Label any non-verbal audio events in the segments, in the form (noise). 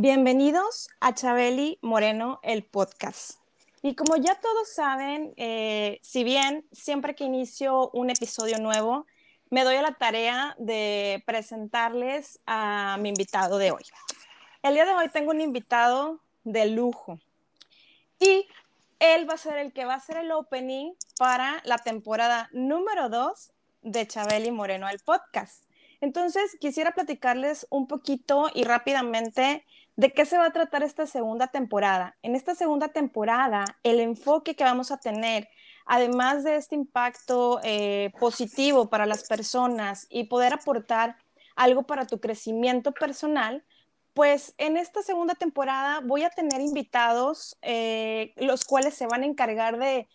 Bienvenidos a Chabeli Moreno, el podcast. Y como ya todos saben, eh, si bien siempre que inicio un episodio nuevo, me doy a la tarea de presentarles a mi invitado de hoy. El día de hoy tengo un invitado de lujo y él va a ser el que va a hacer el opening para la temporada número 2 de Chabeli Moreno, el podcast. Entonces, quisiera platicarles un poquito y rápidamente ¿De qué se va a tratar esta segunda temporada? En esta segunda temporada, el enfoque que vamos a tener, además de este impacto eh, positivo para las personas y poder aportar algo para tu crecimiento personal, pues en esta segunda temporada voy a tener invitados, eh, los cuales se van a encargar de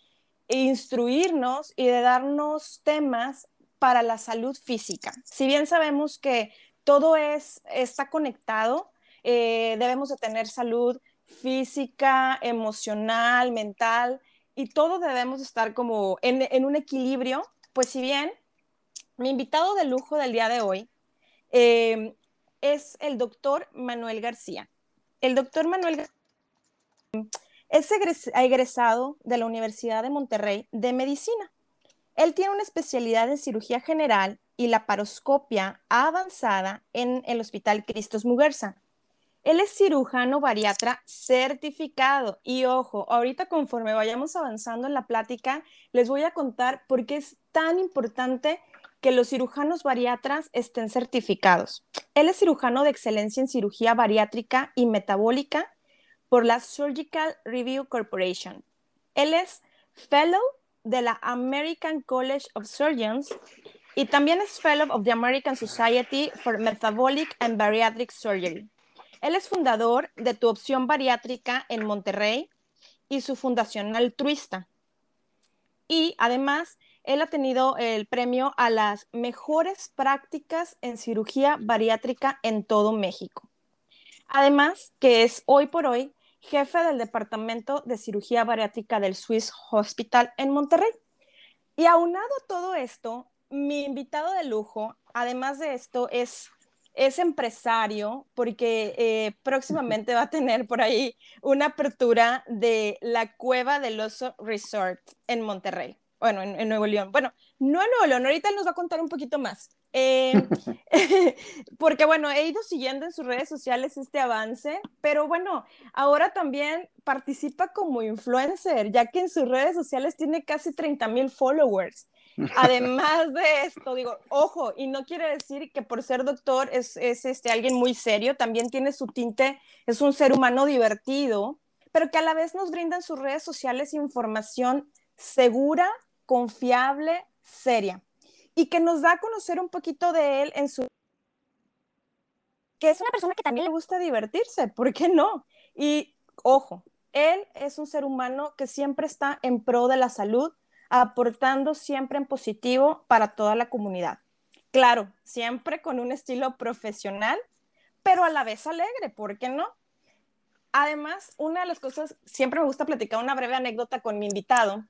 instruirnos y de darnos temas para la salud física. Si bien sabemos que todo es, está conectado, eh, debemos de tener salud física, emocional, mental, y todo debemos estar como en, un equilibrio. Pues si bien mi invitado de lujo del día de hoy eh, es el doctor Manuel García. El doctor Manuel García es egresado de la Universidad de Monterrey de Medicina. Él tiene una especialidad en cirugía general y la paroscopia avanzada en el Hospital Cristos Muguerza. Él es cirujano bariatra certificado. Y ojo, ahorita conforme vayamos avanzando en la plática, les voy a contar por qué es tan importante que los cirujanos bariatras estén certificados. Él es cirujano de excelencia en cirugía bariátrica y metabólica por la Surgical Review Corporation. Él es fellow de la American College of Surgeons y también es fellow of the American Society for Metabolic and Bariatric Surgery. Él es fundador de Tu Opción Bariátrica en Monterrey y su fundación altruista. Y además, él ha tenido el premio a las mejores prácticas en cirugía bariátrica en todo México. Además, que es hoy por hoy jefe del Departamento de Cirugía Bariátrica del Swiss Hospital en Monterrey. Y aunado a todo esto, mi invitado de lujo, además de esto, es es empresario porque eh, próximamente va a tener por ahí una apertura de la Cueva del Oso Resort en Monterrey, bueno, en, Nuevo León. Bueno, no en Nuevo León, ahorita él nos va a contar un poquito más. Eh, (laughs) (laughs) porque bueno, he ido siguiendo en sus redes sociales este avance, pero bueno, ahora también participa como influencer, ya que en sus redes sociales tiene casi 30 mil followers. Además de esto, digo, ojo, y no quiere decir que por ser doctor es, este, alguien muy serio, también tiene su tinte, es un ser humano divertido, pero que a la vez nos brinda en sus redes sociales información segura, confiable, seria, y que nos da a conocer un poquito de él en su... que es una persona que también le gusta divertirse, ¿por qué no? Y ojo, él es un ser humano que siempre está en pro de la salud, aportando siempre en positivo para toda la comunidad. Claro, siempre con un estilo profesional, pero a la vez alegre, ¿por qué no? Además, una de las cosas, siempre me gusta platicar una breve anécdota con mi invitado.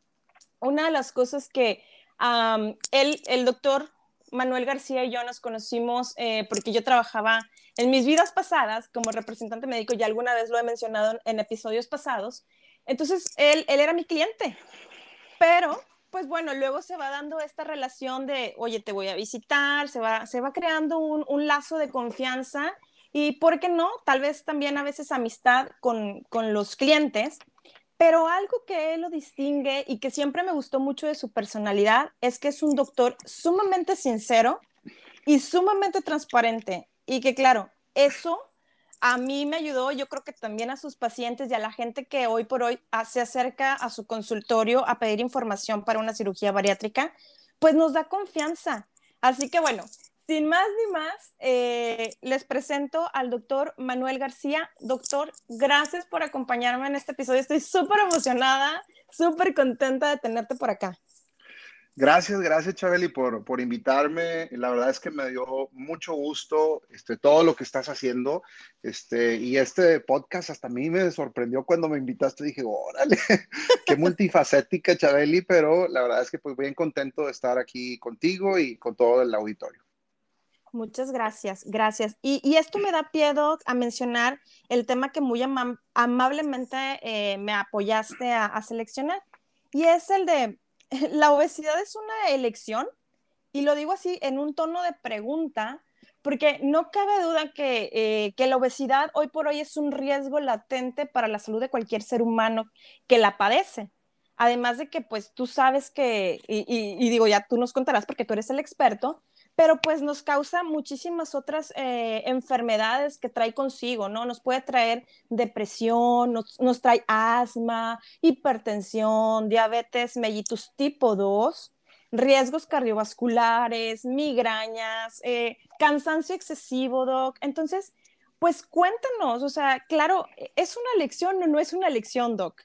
Una de las cosas que él, el doctor Manuel García y yo nos conocimos eh, porque yo trabajaba en mis vidas pasadas como representante médico, ya alguna vez lo he mencionado en, episodios pasados. Entonces, él, él era mi cliente pero, pues bueno, luego se va dando esta relación de, oye, te voy a visitar, se va, se va creando un, un lazo de confianza y, ¿por qué no? Tal vez también a veces amistad con, con los clientes. Pero algo que lo distingue y que siempre me gustó mucho de su personalidad es que es un doctor sumamente sincero y sumamente transparente. Y que claro, eso a mí me ayudó, yo creo que también a sus pacientes y a la gente que hoy por hoy se acerca a su consultorio a pedir información para una cirugía bariátrica, pues nos da confianza. Así que bueno, sin más ni más, eh, les presento al doctor Manuel García. Doctor, gracias por acompañarme en este episodio. Estoy súper emocionada, súper contenta de tenerte por acá. Gracias, gracias Chabeli por, por invitarme. La verdad es que me dio mucho gusto este, todo lo que estás haciendo. Este, y este podcast hasta a mí me sorprendió cuando me invitaste. Dije, órale, (laughs) qué multifacética Chabeli, pero la verdad es que pues bien contento de estar aquí contigo y con todo el auditorio. Muchas gracias, gracias. Y, esto me da pie, a mencionar el tema que muy amablemente eh, me apoyaste a, seleccionar. Y es el de, (laughs) la obesidad es una elección, y lo digo así en un tono de pregunta, porque no cabe duda que, eh, que, la obesidad hoy por hoy es un riesgo latente para la salud de cualquier ser humano que la padece. Además de que, pues, tú sabes que, y digo, ya tú nos contarás porque tú eres el experto, pero pues nos causa muchísimas otras eh, enfermedades que trae consigo, ¿no? Nos puede traer depresión, nos, trae asma, hipertensión, diabetes mellitus tipo 2, riesgos cardiovasculares, migrañas, eh, cansancio excesivo, doc. Entonces, pues cuéntanos, o sea, claro, ¿es una lección o no es una lección, doc?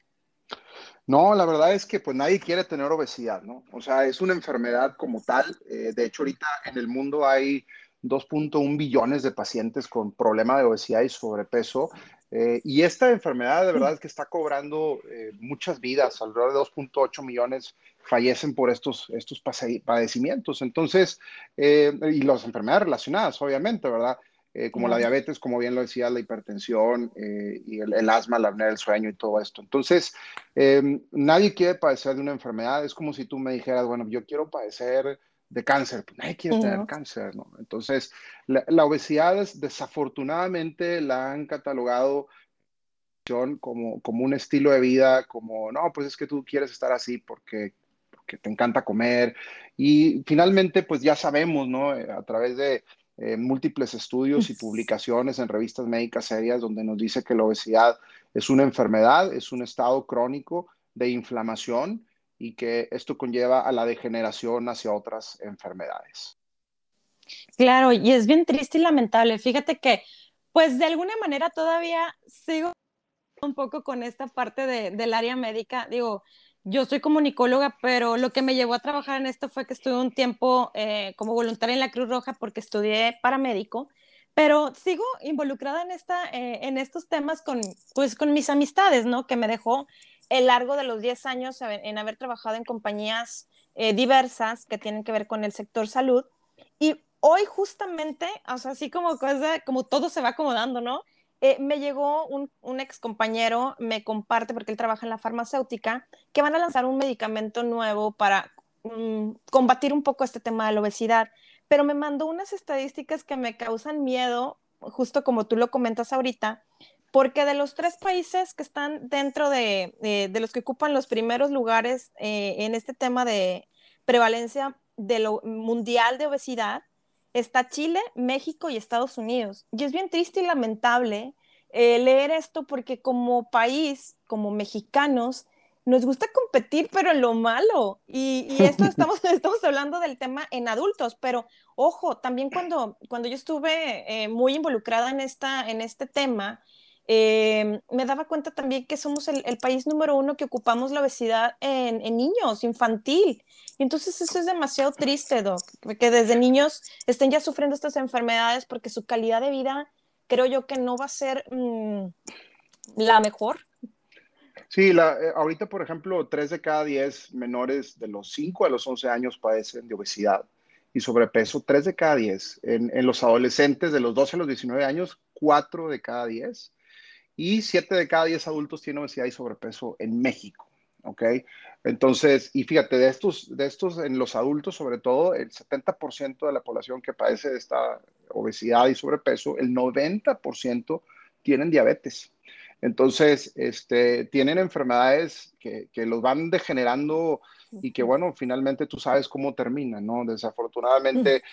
No, la verdad es que pues nadie quiere tener obesidad, ¿no? O sea, es una enfermedad como tal. Eh, de hecho, ahorita en el mundo hay 2.1 billones de pacientes con problema de obesidad y sobrepeso. Eh, y esta enfermedad de verdad es que está cobrando eh, muchas vidas, alrededor de 2.8 millones fallecen por estos, estos padecimientos. Entonces, y las enfermedades relacionadas, obviamente, ¿verdad? Eh, como la diabetes, como bien lo decía, la hipertensión eh, y el, asma, la apnea del sueño y todo esto. Entonces, em, nadie quiere padecer de una enfermedad. Es como si tú me dijeras, bueno, yo quiero padecer de cáncer. Pues nadie quiere tener cáncer, ¿no? Entonces, la, obesidad desafortunadamente la han catalogado como, como un estilo de vida, como, no, pues es que tú quieres estar así porque porque te encanta comer. Y finalmente, pues ya sabemos, ¿no? Eh, a través de, eh, múltiples estudios y publicaciones en revistas médicas serias donde nos dice que la obesidad es una enfermedad, es un estado crónico de inflamación y que esto conlleva a la degeneración hacia otras enfermedades. Claro, y es bien triste y lamentable. Fíjate que, pues de alguna manera todavía sigo un poco con esta parte de, del área médica. Digo, yo soy comunicóloga, pero lo que me llevó a trabajar en esto fue que estuve un tiempo eh, como voluntaria en la Cruz Roja porque estudié paramédico, pero sigo involucrada en, esta, eh, en estos temas con, pues, con mis amistades, ¿no? Que me dejó el largo de los 10 años en haber trabajado en compañías eh, diversas que tienen que ver con el sector salud. Y hoy justamente, o sea, así como cosa, como todo se va acomodando, ¿no? Eh, me llegó un, ex compañero, me comparte, porque él trabaja en la farmacéutica, que van a lanzar un medicamento nuevo para mm, combatir un poco este tema de la obesidad, pero me mandó unas estadísticas que me causan miedo, justo como tú lo comentas ahorita, porque de los tres países que están dentro de, de los que ocupan los primeros lugares eh, en este tema de prevalencia de lo mundial de obesidad, está Chile, México y Estados Unidos. Y es bien triste y lamentable eh, leer esto porque como país, como mexicanos, nos gusta competir, pero en lo malo. Y, esto (laughs) estamos, estamos hablando del tema en adultos, pero ojo, también cuando, cuando yo estuve eh, muy involucrada en, esta, en este tema, eh, me daba cuenta también que somos el, país número uno que ocupamos la obesidad en, niños, infantil. Y entonces eso es demasiado triste, Doc, que desde niños estén ya sufriendo estas enfermedades porque su calidad de vida creo yo que no va a ser mm, la mejor. Sí, la, eh, ahorita, por ejemplo, 3 de cada 10 menores de los 5 a los 11 años padecen de obesidad y sobrepeso. 3 de cada 10. En, en los adolescentes de los 12 a los 19 años, 4 de cada 10 y 7 de cada 10 adultos tienen obesidad y sobrepeso en México. ¿Ok? Entonces, y fíjate, de estos, de estos en los adultos, sobre todo, el 70% de la población que padece de esta obesidad y sobrepeso, el 90% tienen diabetes. Entonces, este, tienen enfermedades que, que, los van degenerando y que, bueno, finalmente tú sabes cómo termina, ¿no? Desafortunadamente,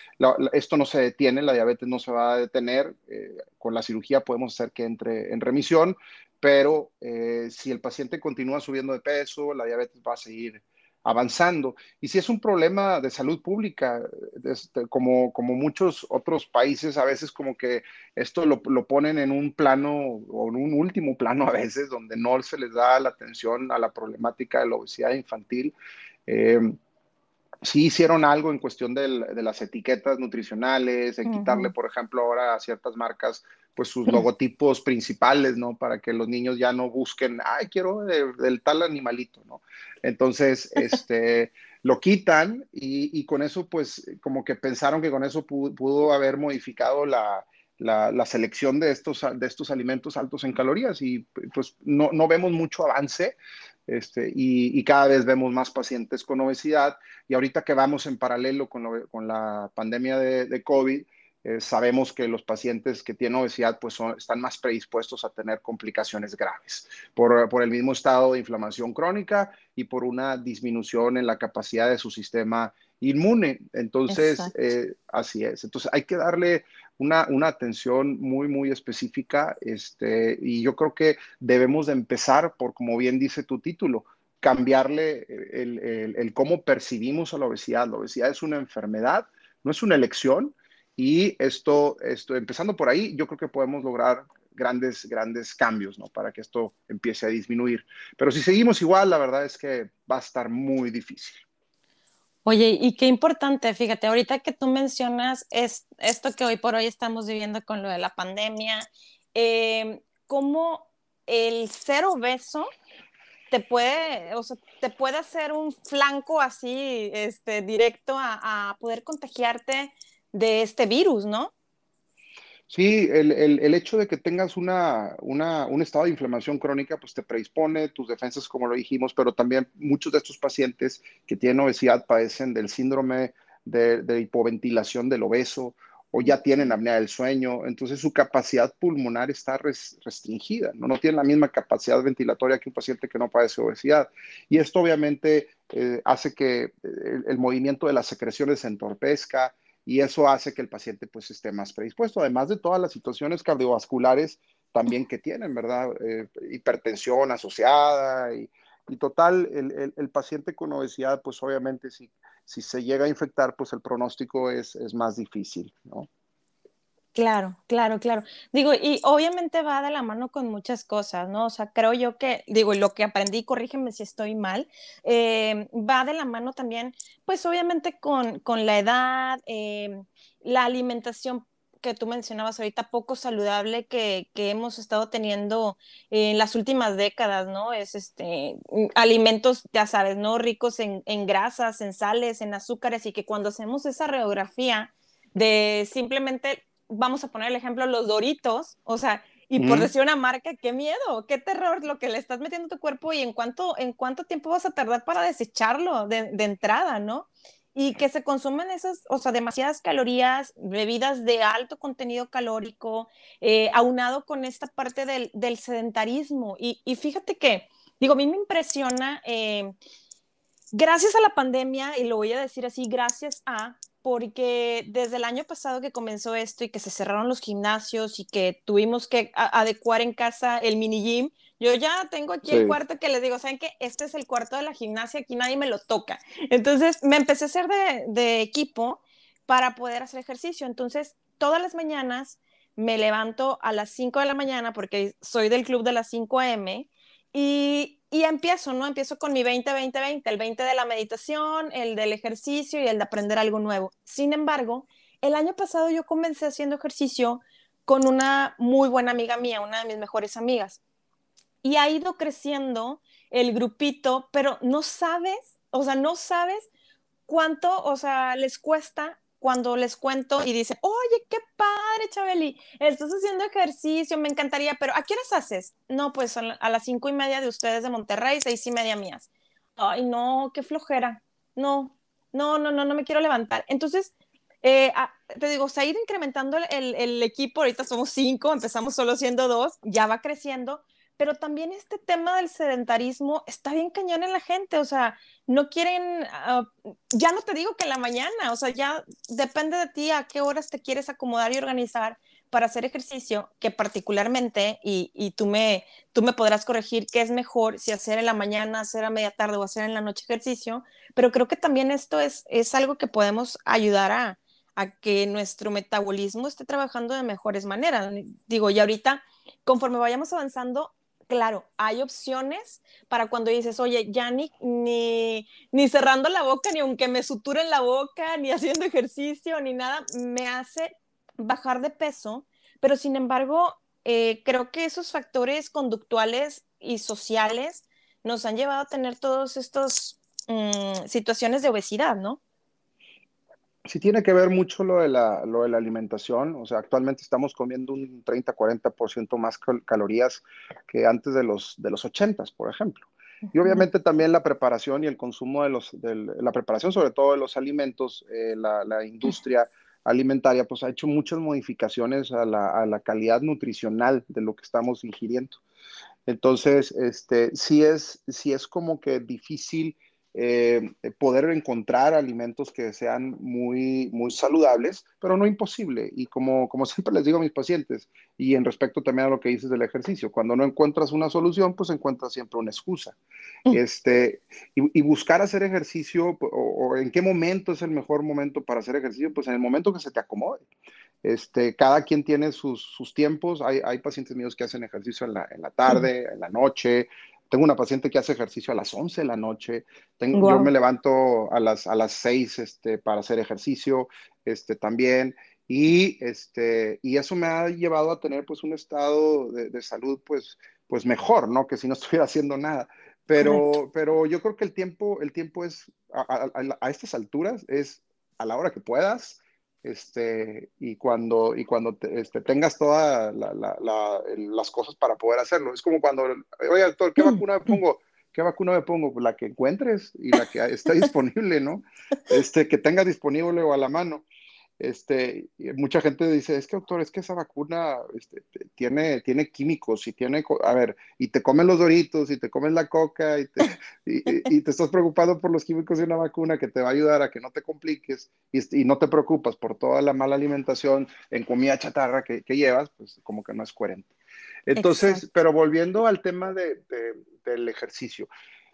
esto no se detiene, la diabetes no se va a detener. Eh, con la cirugía podemos hacer que entre en remisión, pero eh, si el paciente continúa subiendo de peso, la diabetes va a seguir avanzando. Y si es un problema de salud pública, este, como, como muchos otros países, a veces como que esto lo, ponen en un plano o en un último plano a veces, donde no se les da la atención a la problemática de la obesidad infantil. Eh, sí hicieron algo en cuestión de las etiquetas nutricionales, en quitarle, por ejemplo, ahora a ciertas marcas, pues sus logotipos principales, ¿no? Para que los niños ya no busquen, ay, quiero del tal animalito, ¿no? Entonces, (laughs) este, lo quitan y, con eso, pues, como que pensaron que con eso pudo, haber modificado la, la, selección de estos, de estos alimentos altos en calorías y pues no, no vemos mucho avance este, y, cada vez vemos más pacientes con obesidad. Y ahorita que vamos en paralelo con, con la pandemia de, de COVID, eh, sabemos que los pacientes que tienen obesidad pues están más predispuestos a tener complicaciones graves por, por, el mismo estado de inflamación crónica y por una disminución en la capacidad de su sistema inmune. Entonces, eh, así es. Entonces, hay que darle una, una, atención muy, muy específica. Este, y yo creo que debemos de empezar por, como bien dice tu título, cambiarle el, el, cómo percibimos a la obesidad. La obesidad es una enfermedad, no es una elección. Y esto, esto, empezando por ahí, yo creo que podemos lograr grandes, grandes cambios, ¿no? Para que esto empiece a disminuir. Pero si seguimos igual, la verdad es que va a estar muy difícil. Oye, y qué importante, fíjate, ahorita que tú mencionas es, esto que hoy por hoy estamos viviendo con lo de la pandemia, eh, cómo el ser obeso te puede, o sea, te puede hacer un flanco así, este, directo a, a poder contagiarte de este virus, ¿no? Sí, el, hecho de que tengas una, un estado de inflamación crónica, pues te predispone tus defensas, como lo dijimos, pero también muchos de estos pacientes que tienen obesidad padecen del síndrome de, hipoventilación del obeso o ya tienen apnea del sueño, entonces su capacidad pulmonar está restringida, ¿no? no tienen la misma capacidad ventilatoria que un paciente que no padece obesidad. Y esto obviamente eh, hace que el, el, movimiento de las secreciones se entorpezca, y eso hace que el paciente pues esté más predispuesto, además de todas las situaciones cardiovasculares también que tienen, ¿verdad? Eh, hipertensión asociada y, total, el, el, paciente con obesidad pues obviamente si, si se llega a infectar pues el pronóstico es, es más difícil, ¿no? Claro, claro, claro. Digo, y obviamente va de la mano con muchas cosas, ¿no? O sea, creo yo que, digo, lo que aprendí, corrígeme si estoy mal, eh, va de la mano también, pues obviamente con, con la edad, eh, la alimentación que tú mencionabas ahorita, poco saludable que, que, hemos estado teniendo en las últimas décadas, ¿no? Es este, alimentos, ya sabes, ¿no? Ricos en, en grasas, en sales, en azúcares, y que cuando hacemos esa radiografía de simplemente vamos a poner el ejemplo, los Doritos, o sea, y por decir una marca, qué miedo, qué terror lo que le estás metiendo a tu cuerpo y en cuánto, en cuánto tiempo vas a tardar para desecharlo de, entrada, ¿no? Y que se consumen esas, o sea, demasiadas calorías, bebidas de alto contenido calórico, eh, aunado con esta parte del, sedentarismo. Y, fíjate que, digo, a mí me impresiona, eh, gracias a la pandemia, y lo voy a decir así, gracias a porque desde el año pasado que comenzó esto y que se cerraron los gimnasios y que tuvimos que adecuar en casa el mini gym, yo ya tengo aquí el cuarto que les digo, ¿saben qué? Este es el cuarto de la gimnasia, aquí nadie me lo toca. Entonces me empecé a hacer de, de equipo para poder hacer ejercicio. Entonces, todas las mañanas me levanto a las 5 de la mañana porque soy del club de las 5 a.m. y y empiezo, ¿no? Empiezo con mi 20-20-20, el 20 de la meditación, el del ejercicio y el de aprender algo nuevo. Sin embargo, el año pasado yo comencé haciendo ejercicio con una muy buena amiga mía, una de mis mejores amigas. Y ha ido creciendo el grupito, pero no sabes, o sea, no sabes cuánto, o sea, les cuesta cuando les cuento y dicen, oye, qué padre, Chabeli, estás haciendo ejercicio, me encantaría, pero ¿a qué horas haces? No, pues a, las cinco y media de ustedes de Monterrey, seis y media mías. Ay, no, qué flojera. No, no, no, no, no me quiero levantar. Entonces, eh, te digo, se ha ido incrementando el, el, equipo, ahorita somos cinco, empezamos solo siendo dos, ya va creciendo, pero también este tema del sedentarismo está bien cañón en la gente, o sea, no quieren, ah, ya no te digo que en la mañana, o sea, ya depende de ti a qué horas te quieres acomodar y organizar, para hacer ejercicio, que particularmente, y, y, tú, me, tú me podrás corregir qué es mejor, si hacer en la mañana, hacer a media tarde o hacer en la noche ejercicio, pero creo que también esto es, es algo que podemos ayudar a, a que nuestro metabolismo esté trabajando de mejores maneras. Digo, y ahorita, conforme vayamos avanzando, claro, hay opciones para cuando dices, oye, ya ni, ni, cerrando la boca, ni aunque me suturen la boca, ni (laughs) haciendo ejercicio, ni nada, me hace bajar de peso, pero sin embargo, eh, creo que esos factores conductuales y sociales nos han llevado a tener todas estas mm, situaciones de obesidad, ¿no? Sí tiene que ver mucho lo de, la, lo de la alimentación, o sea, actualmente estamos comiendo un 30-40% más calorías que antes de los, de los 80, por ejemplo. Y obviamente también la preparación y el consumo de los, de la preparación sobre todo de los alimentos, eh, la, la, industria alimentaria, pues ha hecho muchas modificaciones a la, a la, calidad nutricional de lo que estamos ingiriendo. Entonces, este, sí es, sí es como que difícil eh, poder encontrar alimentos que sean muy, muy saludables, pero no imposible. Y como, como (laughs) siempre les digo a mis pacientes, y en respecto también a lo que dices del ejercicio, cuando no encuentras una solución, pues encuentras siempre una excusa. Mm. Este, y, buscar hacer ejercicio, o, en qué momento es el mejor momento para hacer ejercicio, pues en el momento que se te acomode. Este, cada quien tiene sus, sus tiempos. Hay, hay, pacientes míos que hacen ejercicio en la, en la tarde, en la noche, tengo una paciente que hace ejercicio a las 11 de la noche. Tengo, Yo me levanto a las, a las 6 este, para hacer ejercicio este, también. Y, este, y eso me ha llevado a tener pues un estado de, de salud pues, pues mejor, ¿no? Que si no (laughs) estuviera haciendo nada. Pero, pero yo creo que el tiempo, el tiempo es, a, a, a, estas alturas, es a la hora que puedas, este, y cuando, y cuando este, tengas todas las cosas para poder hacerlo. Es como cuando, oye, doctor, ¿qué vacuna me pongo? ¿Qué vacuna me pongo? Pues la que encuentres y la que está (laughs) disponible, ¿no? Este, que tengas disponible o a la mano. Este, mucha gente dice, es que doctor, es que esa vacuna este, tiene, tiene químicos y tiene, a ver, y te comen los doritos y te comen la coca y te, (laughs) y, te estás preocupado por los químicos de una vacuna que te va a ayudar a que no te compliques y, no te preocupas por toda la mala alimentación en comida chatarra que, que llevas, pues como que no es coherente. Entonces, pero volviendo al tema de, del ejercicio,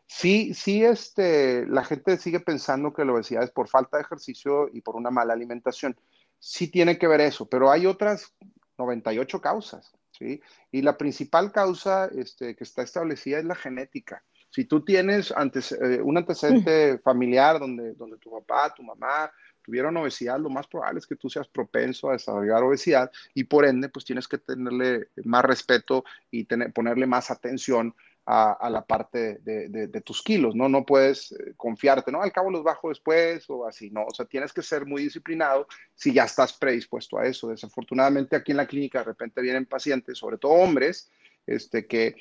Sí, sí, este, la gente sigue pensando que la obesidad es por falta de ejercicio y por una mala alimentación. Sí tiene que ver eso, pero hay otras 98 causas, ¿sí? Y la principal causa este, que está establecida es la genética. Si tú tienes antes, eh, un antecedente familiar donde, donde tu papá, tu mamá tuvieron obesidad, lo más probable es que tú seas propenso a desarrollar obesidad y por ende, pues tienes que tenerle más respeto y tener, ponerle más atención a, la parte de, tus kilos, ¿no? No puedes eh, confiarte, ¿no? Al cabo los bajo después o así, ¿no? O sea, tienes que ser muy disciplinado si ya estás predispuesto a eso. Desafortunadamente aquí en la clínica de repente vienen pacientes, sobre todo hombres, este, que,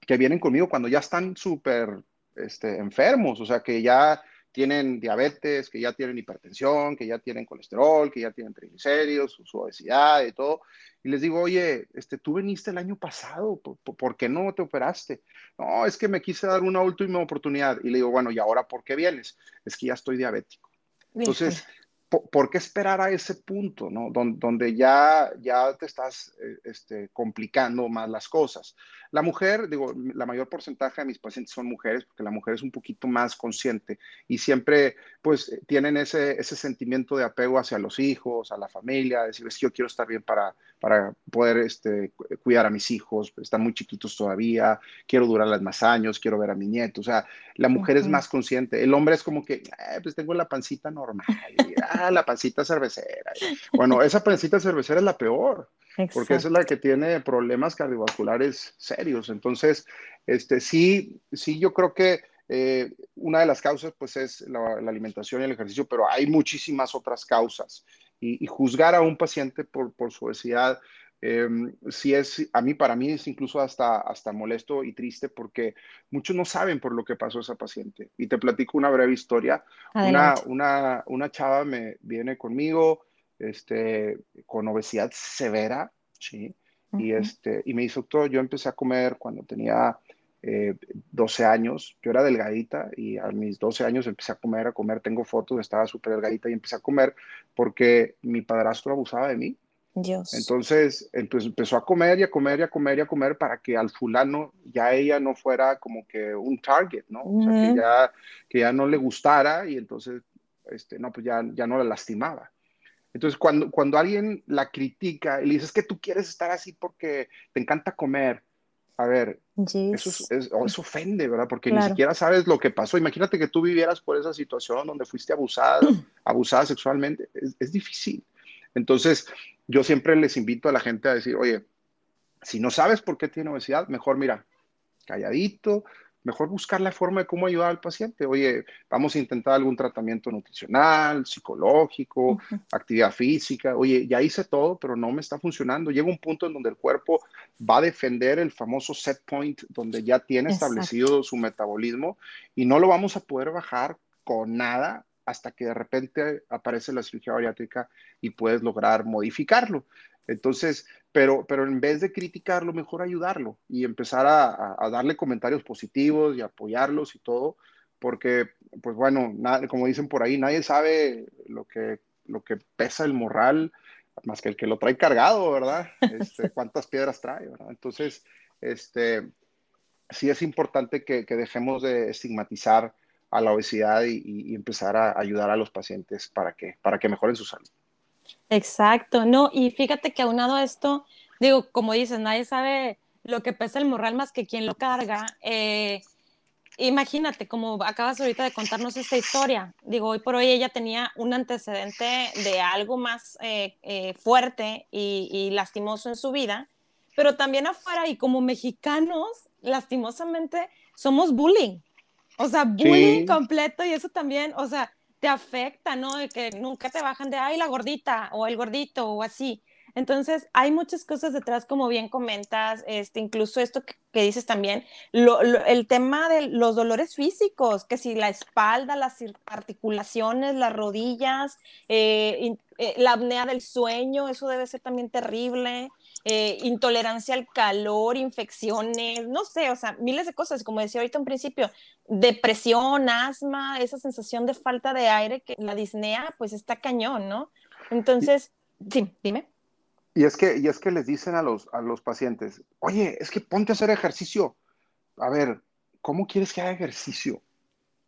que vienen conmigo cuando ya están súper este, enfermos, o sea, que ya tienen diabetes, que ya tienen hipertensión, que ya tienen colesterol, que ya tienen triglicéridos, su, obesidad y todo. Y les digo, oye, este, tú viniste el año pasado, ¿por, qué no te operaste? No, es que me quise dar una última oportunidad. Y le digo, bueno, ¿y ahora por qué vienes? Es que ya estoy diabético. Entonces, ¿por, qué esperar a ese punto, ¿no? Donde, ya, ya te estás eh, este, complicando más las cosas. La mujer, digo, la mayor porcentaje de mis pacientes son mujeres, porque la mujer es un poquito más consciente y siempre, pues, tienen ese, ese sentimiento de apego hacia los hijos, a la familia, decir, es que yo quiero estar bien para, para poder este, cuidar a mis hijos, están muy chiquitos todavía, quiero durarles más años, quiero ver a mi nieto, o sea, la mujer es más consciente, el hombre es como que, eh, pues tengo la pancita normal, ah, la pancita cervecera. Bueno, esa pancita cervecera es la peor porque esa es la que tiene problemas cardiovasculares serios. Entonces, este, sí, sí, yo creo que eh, una de las causas pues es la, alimentación y el ejercicio, pero hay muchísimas otras causas. Y, juzgar a un paciente por, por su obesidad, eh, sí es, a mí, para mí es incluso hasta, hasta molesto y triste porque muchos no saben por lo que pasó esa paciente. Y te platico una breve historia. Una, una, una chava me viene conmigo, este, con obesidad severa, ¿sí? y, este, y me dice, doctor, yo empecé a comer cuando tenía 12 eh, años, yo era delgadita y a mis 12 años empecé a comer, a comer, tengo fotos, estaba súper delgadita y empecé a comer porque mi padrastro abusaba de mí. Dios. Entonces, entonces empezó a comer y a comer y a comer y a comer para que al fulano ya ella no fuera como que un target, ¿no? O sea, que ya, que ya no le gustara y entonces, este, no, pues ya, ya no la lastimaba. Entonces, cuando, cuando alguien la critica y le dices que tú quieres estar así porque te encanta comer, a ver, eso, es, eso, ofende, ¿verdad? Porque ni siquiera sabes lo que pasó. Imagínate que tú vivieras por esa situación donde fuiste abusada, (clears throat) abusada sexualmente. Es, es, difícil. Entonces, yo siempre les invito a la gente a decir, oye, si no sabes por qué tiene obesidad, mejor mira, calladito, mejor buscar la forma de cómo ayudar al paciente. Oye, vamos a intentar algún tratamiento nutricional, psicológico, actividad física. Oye, ya hice todo, pero no me está funcionando. Llega un punto en donde el cuerpo va a defender el famoso set point, donde ya tiene establecido su metabolismo y no lo vamos a poder bajar con nada hasta que de repente aparece la cirugía bariátrica y puedes lograr modificarlo. Entonces, pero, pero en vez de criticarlo, mejor ayudarlo y empezar a, darle comentarios positivos y apoyarlos y todo, porque, pues bueno, como dicen por ahí, nadie sabe lo que, lo que pesa el morral más que el que lo trae cargado, ¿verdad? (laughs) Este, cuántas piedras trae, ¿verdad? Entonces, este, sí es importante que, que dejemos de estigmatizar a la obesidad y, empezar a ayudar a los pacientes para que, para que mejoren su salud. Exacto, no, y fíjate que aunado a esto, digo, como dices, nadie sabe lo que pesa el morral más que quien lo carga. Eh, imagínate, como acabas ahorita de contarnos esta historia, digo, hoy por hoy ella tenía un antecedente de algo más eh, eh, fuerte y, y, lastimoso en su vida, pero también afuera y como mexicanos, lastimosamente, somos bullying. O sea, bullying completo y eso también, o sea, te afecta, ¿no? De que nunca te bajan de, ay, la gordita o el gordito o así. Entonces, hay muchas cosas detrás, como bien comentas, este, incluso esto que, dices también, el tema de los dolores físicos, que si la espalda, las articulaciones, las rodillas, eh, eh, la apnea del sueño, eso debe ser también terrible. Eh, intolerancia al calor, infecciones, no sé, o sea, miles de cosas, como decía ahorita en principio, depresión, asma, esa sensación de falta de aire, que la disnea, pues está cañón, ¿no? Entonces, sí, dime. Y es que, y es que les dicen a los, a los pacientes, oye, es que ponte a hacer ejercicio. A ver, ¿cómo quieres que haga ejercicio?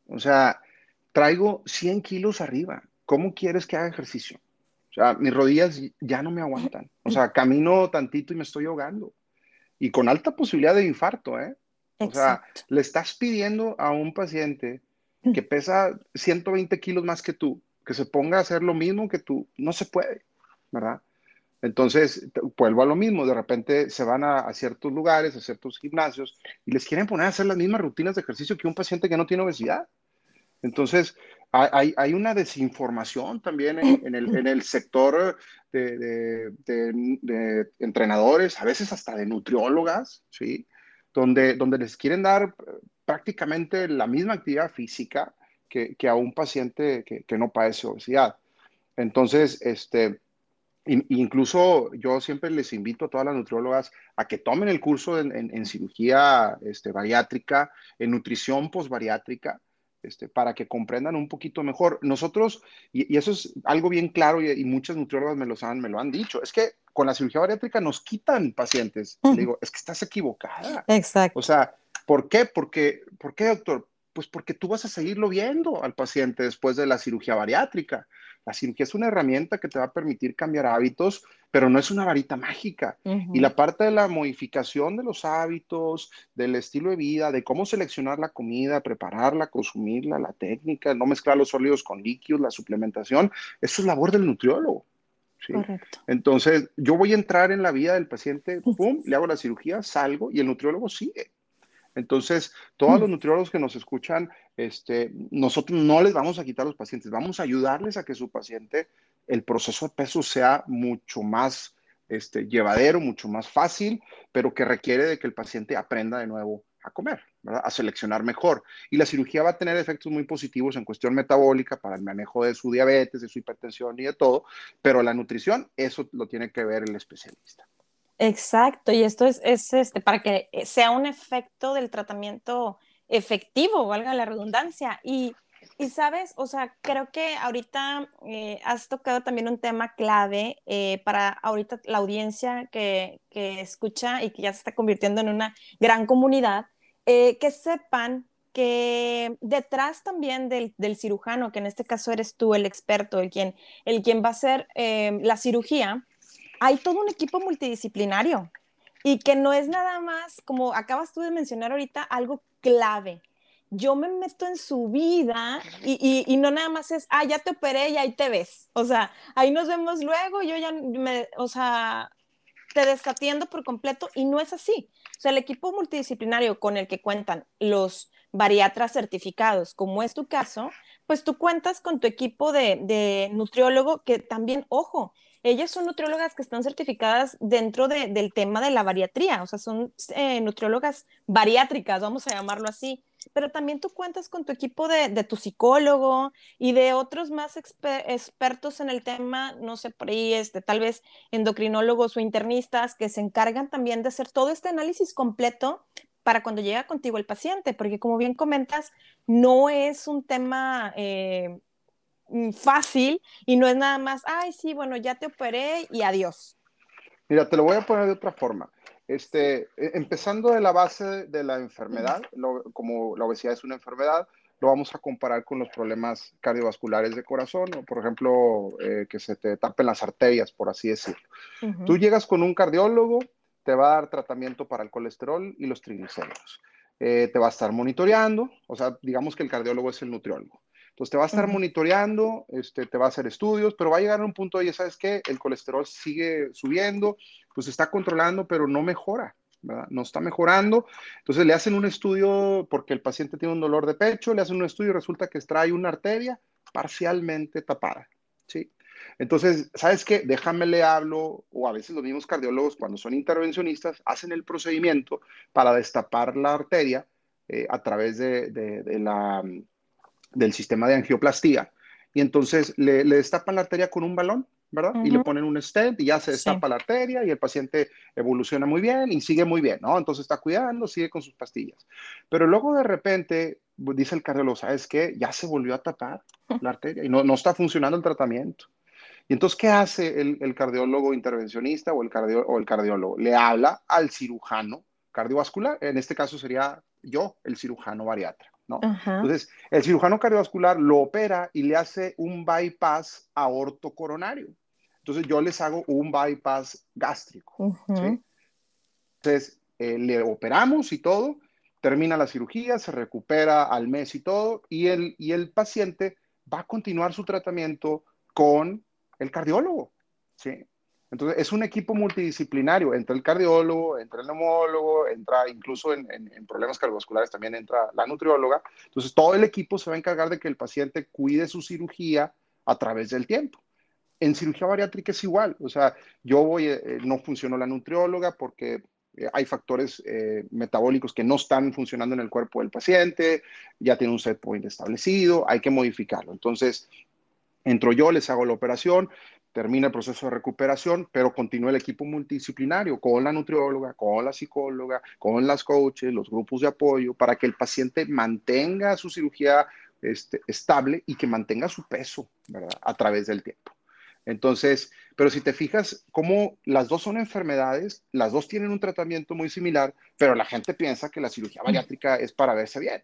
O sea, traigo 100 kilos arriba. ¿Cómo quieres que haga ejercicio? Sea, mis rodillas ya no me aguantan. O sea, camino tantito y me estoy ahogando. Y con alta posibilidad de infarto, ¿eh? O sea, le estás pidiendo a un paciente que pesa 120 kilos más que tú, que se ponga a hacer lo mismo que tú. No se puede, ¿verdad? Entonces, vuelvo a lo mismo, de repente se van a, a, ciertos lugares, a ciertos gimnasios, y les quieren poner a hacer las mismas rutinas de ejercicio que un paciente que no tiene obesidad. Entonces, hay, una desinformación también en, el, sector de, entrenadores, a veces hasta de nutriólogas, ¿sí? Donde, donde les quieren dar prácticamente la misma actividad física que, a un paciente que, que, no padece obesidad. Entonces, este, incluso yo siempre les invito a todas las nutriólogas a que tomen el curso en, en, en cirugía este, bariátrica, en nutrición posbariátrica, este, para que comprendan un poquito mejor. Nosotros, y, eso es algo bien claro y, muchas nutriólogas me, han, me lo han dicho, es que con la cirugía bariátrica nos quitan pacientes. Le digo, es que estás equivocada. Exacto. O sea, ¿por qué? Porque, ¿Por qué, doctor? Pues porque tú vas a seguirlo viendo al paciente después de la cirugía bariátrica. La cirugía es una herramienta que te va a permitir cambiar hábitos, pero no es una varita mágica. Y la parte de la modificación de los hábitos, del estilo de vida, de cómo seleccionar la comida, prepararla, consumirla, la técnica, no mezclar los sólidos con líquidos, la suplementación, eso es labor del nutriólogo. Correcto. Entonces, yo voy a entrar en la vida del paciente, (laughs) pum, le hago la cirugía, salgo y el nutriólogo sigue. Entonces, todos los nutriólogos que nos escuchan, este, nosotros no les vamos a quitar a los pacientes, vamos a ayudarles a que su paciente, el proceso de peso sea mucho más este, llevadero, mucho más fácil, pero que requiere de que el paciente aprenda de nuevo a comer, a seleccionar mejor. Y la cirugía va a tener efectos muy positivos en cuestión metabólica para el manejo de su diabetes, de su hipertensión y de todo, pero la nutrición, eso lo tiene que ver el especialista. Exacto, y esto es, este, para que sea un efecto del tratamiento efectivo, valga la redundancia. Y Y sabes, o sea, creo que ahorita eh, has tocado también un tema clave eh, para ahorita la audiencia que, que, escucha y que ya se está convirtiendo en una gran comunidad, eh, que sepan que detrás también del, del, cirujano, que en este caso eres tú el experto, el quien, el quien va a hacer la cirugía, hay todo un equipo multidisciplinario y que no es nada más, como acabas tú de mencionar ahorita, algo clave yo me meto en su vida y, no nada más es, ah, ya te operé y ahí te ves. O sea, ahí nos vemos luego, yo ya me, o sea, te desatiendo por completo y no es así. O sea, el equipo multidisciplinario con el que cuentan los bariatras certificados, como es tu caso, pues tú cuentas con tu equipo de nutriólogo que también, ojo, ellas son nutriólogas que están certificadas dentro de, del tema de la bariatría, o sea, son eh, nutriólogas bariátricas, vamos a llamarlo así. Pero también tú cuentas con tu equipo de, de tu psicólogo y de otros más expertos en el tema, no sé, por ahí, este, tal vez endocrinólogos o internistas que se encargan también de hacer todo este análisis completo para cuando llega contigo el paciente, porque como bien comentas, no es un tema eh, fácil y no es nada más, ay, sí, bueno, ya te operé y adiós. Mira, te lo voy a poner de otra forma. Este, e, empezando de la base de la enfermedad, como la obesidad es una enfermedad, lo vamos a comparar con los problemas cardiovasculares de corazón, o por ejemplo, eh, que se te tapen las arterias, por así decirlo. Tú llegas con un cardiólogo, te va a dar tratamiento para el colesterol y los triglicéridos. Eh, te va a estar monitoreando, o sea, digamos que el cardiólogo es el nutriólogo. Entonces te va a estar monitoreando, este, te va a hacer estudios, pero va a llegar a un punto de, ¿sabes qué? El colesterol sigue subiendo, pues está controlando, pero no mejora, ¿verdad? No está mejorando. Entonces le hacen un estudio porque el paciente tiene un dolor de pecho, le hacen un estudio y resulta que extrae una arteria parcialmente tapada, ¿sí? Entonces, ¿sabes qué? Déjame le hablo, o a veces los mismos cardiólogos, cuando son intervencionistas, hacen el procedimiento para destapar la arteria eh, a través de la del sistema de angioplastía. Y entonces le, destapan la arteria con un balón, ¿verdad? Y le ponen un stent y ya se destapa la arteria y el paciente evoluciona muy bien y sigue muy bien, ¿no? Entonces está cuidando, sigue con sus pastillas. Pero luego de repente, dice el cardiólogo, ¿sabes qué? Ya se volvió a tapar (laughs) la arteria y no, no está funcionando el tratamiento. Y entonces, ¿qué hace el, cardiólogo intervencionista o el, o el cardiólogo? Le habla al cirujano cardiovascular, en este caso sería yo, el cirujano bariatra. ¿No? Entonces, el cirujano cardiovascular lo opera y le hace un bypass aorto coronario. Entonces, yo les hago un bypass gástrico. Entonces, eh, le operamos y todo, termina la cirugía, se recupera al mes y todo, y el, y el paciente va a continuar su tratamiento con el cardiólogo. ¿sí? Entonces, es un equipo multidisciplinario. Entra el cardiólogo, entra el neumólogo, entra incluso en, problemas cardiovasculares también entra la nutrióloga. Entonces, todo el equipo se va a encargar de que el paciente cuide su cirugía a través del tiempo. En cirugía bariátrica es igual. O sea, yo voy, eh, no funcionó la nutrióloga porque eh, hay factores eh, metabólicos que no están funcionando en el cuerpo del paciente, ya tiene un set point establecido, hay que modificarlo. Entonces, entro yo, les hago la operación, termina el proceso de recuperación, pero continúa el equipo multidisciplinario con la nutrióloga, con la psicóloga, con las coaches, los grupos de apoyo, para que el paciente mantenga su cirugía este, estable y que mantenga su peso ¿verdad? a través del tiempo. Entonces, pero si te fijas, como las dos son enfermedades, las dos tienen un tratamiento muy similar, pero la gente piensa que la cirugía bariátrica es para verse bien.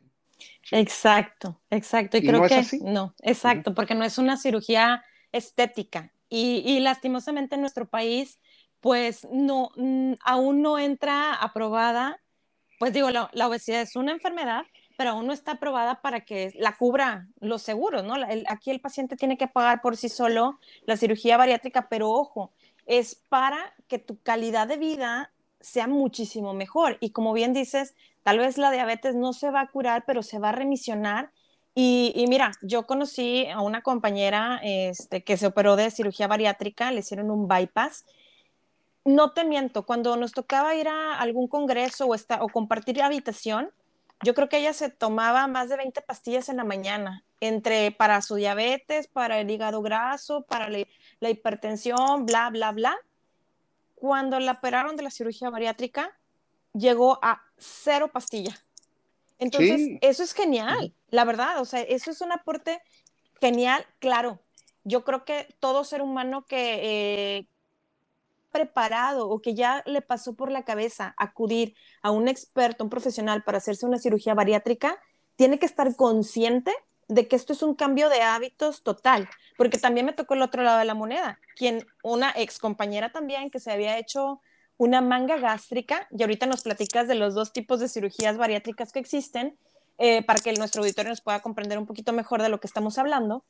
Exacto, exacto. Y, creo no que es así? no, exacto, porque no es una cirugía estética, y, lastimosamente en nuestro país, pues no, aún no entra aprobada, pues digo, la, obesidad es una enfermedad, pero aún no está aprobada para que la cubra los seguros, ¿no? aquí el paciente tiene que pagar por sí solo la cirugía bariátrica, pero ojo, es para que tu calidad de vida sea muchísimo mejor. Y como bien dices, tal vez la diabetes no se va a curar, pero se va a remisionar y, mira, yo conocí a una compañera este, que se operó de cirugía bariátrica, le hicieron un bypass. No te miento, cuando nos tocaba ir a algún congreso o, o compartir habitación, yo creo que ella se tomaba más de 20 pastillas en la mañana, entre para su diabetes, para el hígado graso, para la hipertensión, bla, bla, bla. Cuando la operaron de la cirugía bariátrica, llegó a cero pastilla Entonces, eso es genial, la verdad, o sea, eso es un aporte genial, claro. Yo creo que todo ser humano que eh, preparado o que ya le pasó por la cabeza acudir a un experto, un profesional para hacerse una cirugía bariátrica, tiene que estar consciente de que esto es un cambio de hábitos total, porque también me tocó el otro lado de la moneda, quien una ex compañera también que se había hecho una manga gástrica, y ahorita nos platicas de los dos tipos de cirugías bariátricas que existen, eh, para que nuestro auditorio nos pueda comprender un poquito mejor de lo que estamos hablando.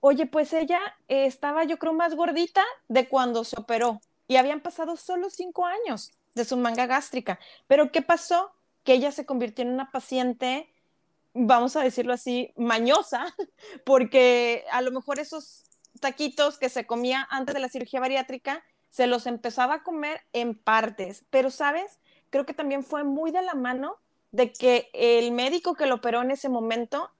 Oye, pues ella eh, estaba yo creo más gordita de cuando se operó y habían pasado solo cinco años de su manga gástrica. Pero ¿qué pasó? Que ella se convirtió en una paciente vamos a decirlo así, mañosa, (laughs) porque a lo mejor esos taquitos que se comía antes de la cirugía bariátrica, se los empezaba a comer en partes. Pero, ¿sabes? Creo que también fue muy de la mano de que el médico que lo operó en ese momento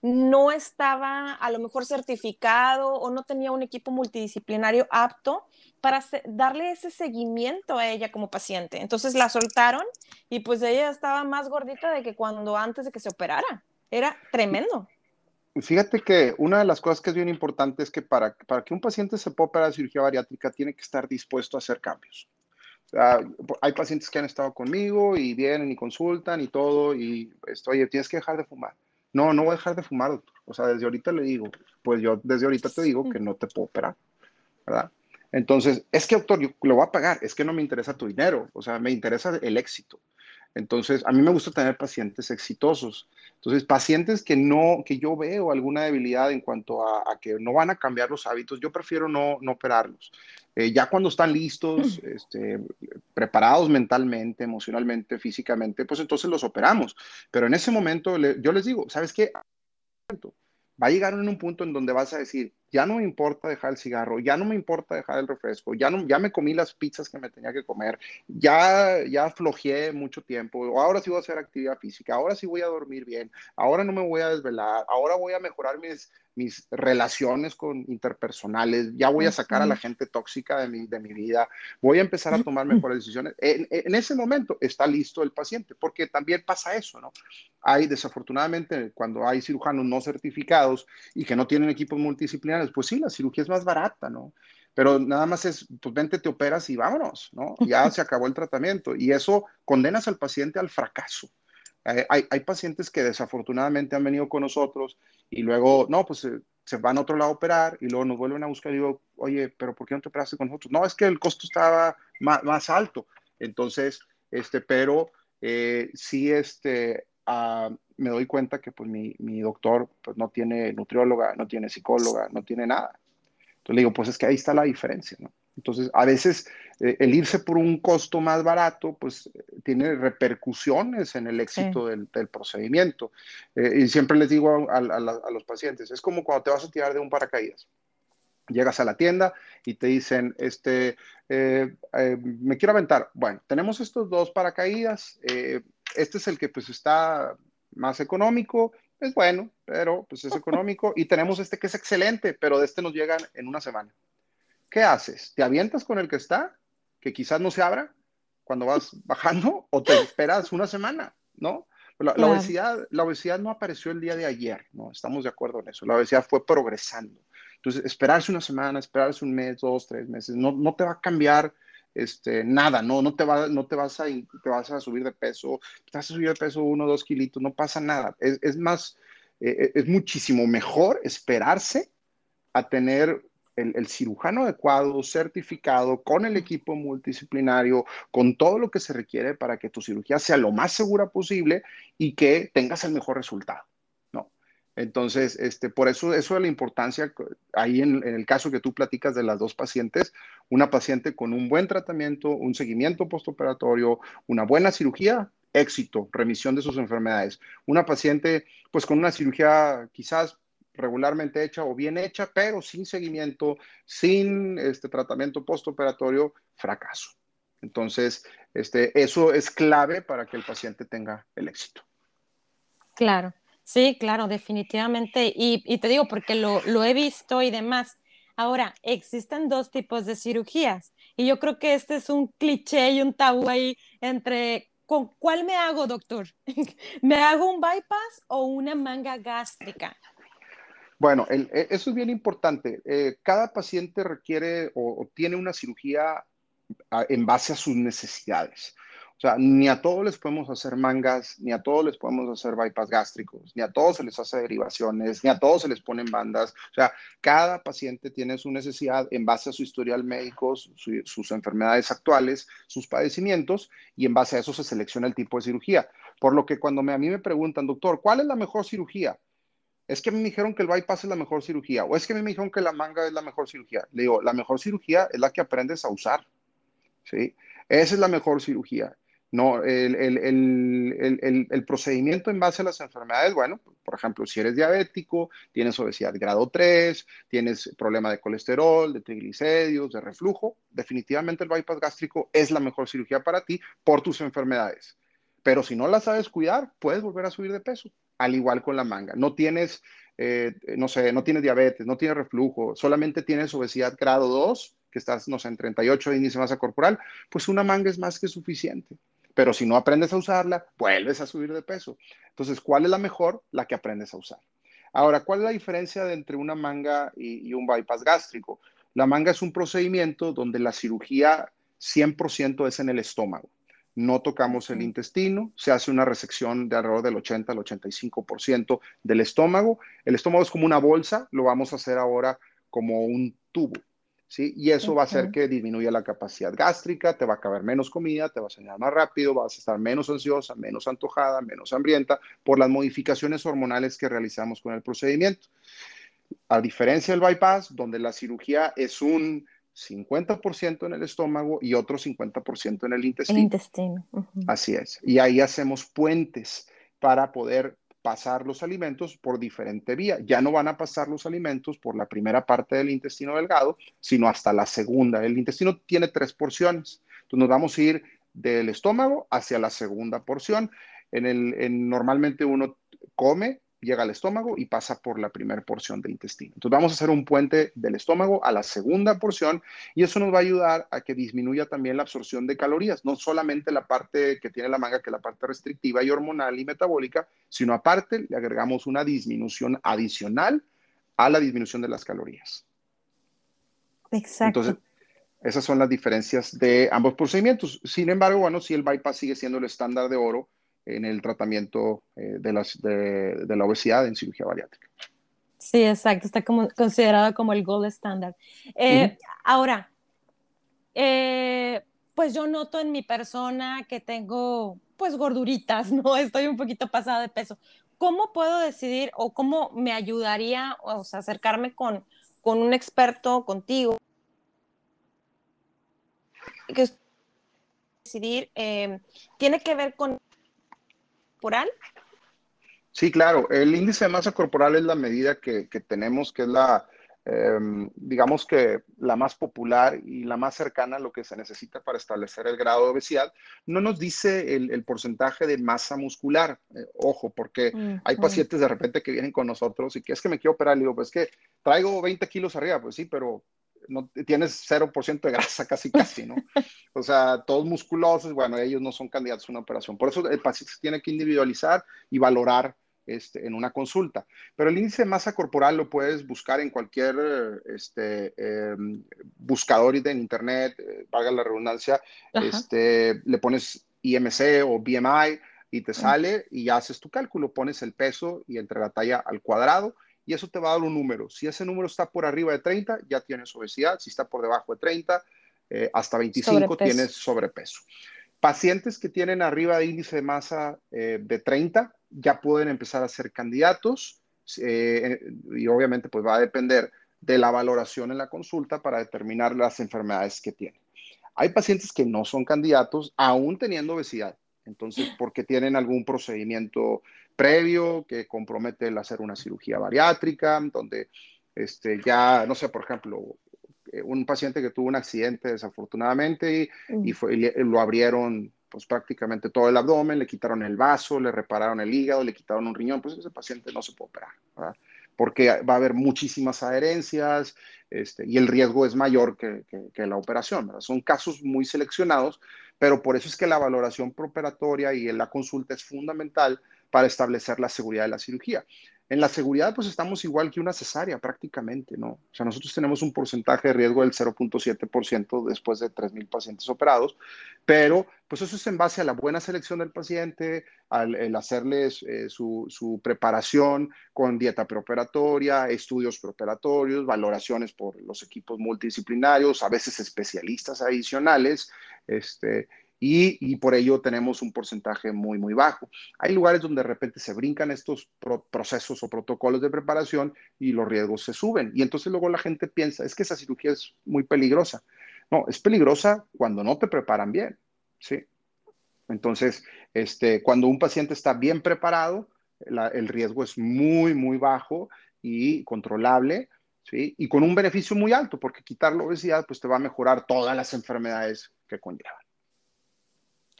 no estaba a lo mejor certificado o no tenía un equipo multidisciplinario apto para darle ese seguimiento a ella como paciente. Entonces la soltaron y pues ella estaba más gordita de que cuando antes de que se operara. Era tremendo. Fíjate que una de las cosas que es bien importante es que para, para que un paciente se pueda operar de cirugía bariátrica tiene que estar dispuesto a hacer cambios. hay pacientes que han estado conmigo y vienen y consultan y todo y esto, oye, tienes que dejar de fumar. No, no voy a dejar de fumar, doctor. O sea, desde ahorita le digo, pues yo desde ahorita te digo que no te puedo operar, ¿verdad? Entonces, es que, doctor, yo lo voy a pagar, es que no me interesa tu dinero, o sea, me interesa el éxito. Entonces, a mí me gusta tener pacientes exitosos. Entonces, pacientes que no, que yo veo alguna debilidad en cuanto a, que no van a cambiar los hábitos, yo prefiero no, no operarlos. Eh, ya cuando están listos, este, preparados mentalmente, emocionalmente, físicamente, pues entonces los operamos. Pero en ese momento yo les digo, ¿sabes qué? Va a llegar en un punto en donde vas a decir, ya no me importa dejar el cigarro, ya no me importa dejar el refresco, ya, no, ya me comí las pizzas que me tenía que comer, ya, ya flojeé mucho tiempo, ahora sí voy a hacer actividad física, ahora sí voy a dormir bien, ahora no me voy a desvelar, ahora voy a mejorar mis, mis relaciones con interpersonales, ya voy a sacar a la gente tóxica de mi, de mi vida, voy a empezar a tomar mejores decisiones. En, en, ese momento está listo el paciente, porque también pasa eso, ¿no? Hay, desafortunadamente, cuando hay cirujanos no certificados y que no tienen equipos multidisciplinarios, pues sí, la cirugía es más barata, ¿no? Pero nada más es, pues vente, te operas y vámonos, ¿no? Ya se acabó el tratamiento y eso condenas al paciente al fracaso. Eh, hay, hay, pacientes que desafortunadamente han venido con nosotros y luego, no, pues eh, se van a otro lado a operar y luego nos vuelven a buscar y digo, oye, pero ¿por qué no te operaste con nosotros? No, es que el costo estaba más, más alto. Entonces, este, pero eh, sí, este, ah, me doy cuenta que pues mi, mi, doctor pues no tiene nutrióloga, no tiene psicóloga, no tiene nada. Entonces le digo, pues es que ahí está la diferencia, ¿no? Entonces, a veces el irse por un costo más barato, pues tiene repercusiones en el éxito del, procedimiento. Eh, y siempre les digo a, los pacientes, es como cuando te vas a tirar de un paracaídas. Llegas a la tienda y te dicen, este, eh, me quiero aventar. Bueno, tenemos estos dos paracaídas. este es el que pues está más económico es bueno, pero pues es económico. Y tenemos este que es excelente, pero de este nos llegan en una semana. ¿qué haces? ¿Te avientas con el que está, que quizás no se abra cuando vas (laughs) bajando, o te esperas una semana, ¿no? La, obesidad, la obesidad no apareció el día de ayer, ¿no? Estamos de acuerdo en eso. La obesidad fue progresando. Entonces, esperarse una semana, esperarse un mes, dos, tres meses, no, no te va a cambiar este, nada, no, no, te va, no te, vas a, te vas a subir de peso, te vas a subir de peso uno, dos kilitos, no pasa nada. Es, es más, eh, es muchísimo mejor esperarse a tener el, cirujano adecuado, certificado, con el equipo multidisciplinario, con todo lo que se requiere para que tu cirugía sea lo más segura posible y que tengas el mejor resultado. ¿no? Entonces, este, por eso, eso es la importancia, ahí en, en, el caso que tú platicas de las dos pacientes, una paciente con un buen tratamiento, un seguimiento postoperatorio, una buena cirugía, éxito, remisión de sus enfermedades. Una paciente, pues con una cirugía quizás regularmente hecha o bien hecha, pero sin seguimiento, sin este tratamiento postoperatorio, fracaso. Entonces, este, eso es clave para que el paciente tenga el éxito. Claro, sí, claro, definitivamente. Y, te digo, porque lo, lo he visto y demás. Ahora, existen dos tipos de cirugías y yo creo que este es un cliché y un tabú ahí entre ¿con cuál me hago, doctor? (laughs) ¿Me hago un bypass o una manga gástrica? Bueno, e, eso es bien importante. Eh, cada paciente requiere o, tiene una cirugía en base a sus necesidades. O sea, ni a todos les podemos hacer mangas, ni a todos les podemos hacer bypass gástricos, ni a todos se les hace derivaciones, ni a todos se les ponen bandas. O sea, cada paciente tiene su necesidad en base a su historial médico, sus enfermedades actuales, sus padecimientos, y en base a eso se selecciona el tipo de cirugía. Por lo que cuando a mí me preguntan, doctor, ¿cuál es la mejor cirugía? Es que me dijeron que el bypass es la mejor cirugía, o es que me dijeron que la manga es la mejor cirugía. Le digo, la mejor cirugía es la que aprendes a usar. ¿sí? Esa es la mejor cirugía. No, el, el, procedimiento en base a las enfermedades, bueno, por ejemplo, si eres diabético, tienes obesidad grado 3, tienes problema de colesterol, de triglicéridos, de reflujo, definitivamente el bypass gástrico es la mejor cirugía para ti por tus enfermedades. Pero si no la sabes cuidar, puedes volver a subir de peso, al igual con la manga. No tienes, eh, no sé, no tienes diabetes, no tienes reflujo, solamente tienes obesidad grado 2, que estás, no sé, en 38 de índice de masa corporal, pues una manga es más que suficiente pero si no aprendes a usarla, vuelves a subir de peso. Entonces, ¿cuál es la mejor? La que aprendes a usar. Ahora, ¿cuál es la diferencia entre una manga y, un bypass gástrico? La manga es un procedimiento donde la cirugía 100% es en el estómago. No tocamos el intestino, se hace una resección de alrededor del 80 al 85% del estómago. El estómago es como una bolsa, lo vamos a hacer ahora como un tubo. ¿sí? Y eso va a hacer que disminuya la capacidad gástrica, te va a caber menos comida, te va a sanar más rápido, vas a estar menos ansiosa, menos antojada, menos hambrienta por las modificaciones hormonales que realizamos con el procedimiento. A diferencia del bypass, donde la cirugía es un 50% en el estómago y otro 50% en el intestino. El intestino. Así es. Y ahí hacemos puentes para poder pasar los alimentos por diferente vía. Ya no van a pasar los alimentos por la primera parte del intestino delgado, sino hasta la segunda. El intestino tiene tres porciones. Entonces nos vamos a ir del estómago hacia la segunda porción. En el, normalmente uno come llega al estómago y pasa por la primera porción del intestino. Entonces vamos a hacer un puente del estómago a la segunda porción y eso nos va a ayudar a que disminuya también la absorción de calorías, no solamente la parte que tiene la manga, que es la parte restrictiva y hormonal y metabólica, sino aparte le agregamos una disminución adicional a la disminución de las calorías. Exacto. Entonces, esas son las diferencias de ambos procedimientos. Sin embargo, bueno, si el bypass sigue siendo el estándar de oro, en el tratamiento eh, de, las, de, la obesidad en cirugía bariátrica. Sí, exacto, está como, considerado como el gold standard. Eh, ahora, eh, pues yo noto en mi persona que tengo pues gorduritas, (laughs) ¿no? Estoy un poquito pasada de peso. ¿Cómo puedo decidir o cómo me ayudaría o sea, acercarme con, con un experto, contigo? Que decidir, tiene que ver con corporal? Sí, claro. El índice de masa corporal es la medida que, tenemos, que es la, em, digamos que la más popular y la más cercana a lo que se necesita para establecer el grado de obesidad. No nos dice el, porcentaje de masa muscular. Eh, ojo, porque hay pacientes de repente que vienen con nosotros y que es que me quiero operar. Y digo, pues que traigo 20 kilos arriba. Pues sí, pero no, tienes 0% de grasa casi casi, ¿no? O sea, todos musculosos, bueno, ellos no son candidatos a una operación. Por eso el paciente se tiene que individualizar y valorar este, en una consulta. Pero el índice de masa corporal lo puedes buscar en cualquier este, em, buscador de internet, eh, valga la redundancia, este, le pones IMC o BMI y te sale y haces tu cálculo, pones el peso y entre la talla al cuadrado y eso te va a dar un número. Si ese número está por arriba de 30, ya tienes obesidad. Si está por debajo de 30, eh, hasta 25 tienes sobrepeso. Pacientes que tienen arriba de índice de masa eh, de 30 ya pueden empezar a ser candidatos eh, y obviamente pues va a depender de la valoración en la consulta para determinar las enfermedades que tienen. Hay pacientes que no son candidatos aún teniendo obesidad, entonces porque tienen algún procedimiento previo que compromete el hacer una cirugía bariátrica, donde este, ya, no sé, por ejemplo, eh, un paciente que tuvo un accidente desafortunadamente y, fue, lo abrieron pues prácticamente todo el abdomen, le quitaron el vaso, le repararon el hígado, le quitaron un riñón, pues ese paciente no se puede operar, ¿verdad? porque va a haber muchísimas adherencias este, y el riesgo es mayor que, que, la operación. ¿verdad? Son casos muy seleccionados, pero por eso es que la valoración preoperatoria y la consulta es fundamental para establecer la seguridad de la cirugía. En la seguridad, pues estamos igual que una cesárea prácticamente, ¿no? O sea, nosotros tenemos un porcentaje de riesgo del 0.7% después de 3.000 pacientes operados, pero pues eso es en base a la buena selección del paciente, al el hacerles eh, su, su, preparación con dieta preoperatoria, estudios preoperatorios, valoraciones por los equipos multidisciplinarios, a veces especialistas adicionales, este, y, por ello tenemos un porcentaje muy, muy bajo. Hay lugares donde de repente se brincan estos procesos o protocolos de preparación y los riesgos se suben. Y entonces luego la gente piensa, es que esa cirugía es muy peligrosa. No, es peligrosa cuando no te preparan bien, ¿sí? Entonces, este, cuando un paciente está bien preparado, el riesgo es muy, muy bajo y controlable, ¿sí? Y con un beneficio muy alto, porque quitar la obesidad, pues te va a mejorar todas las enfermedades que conllevan.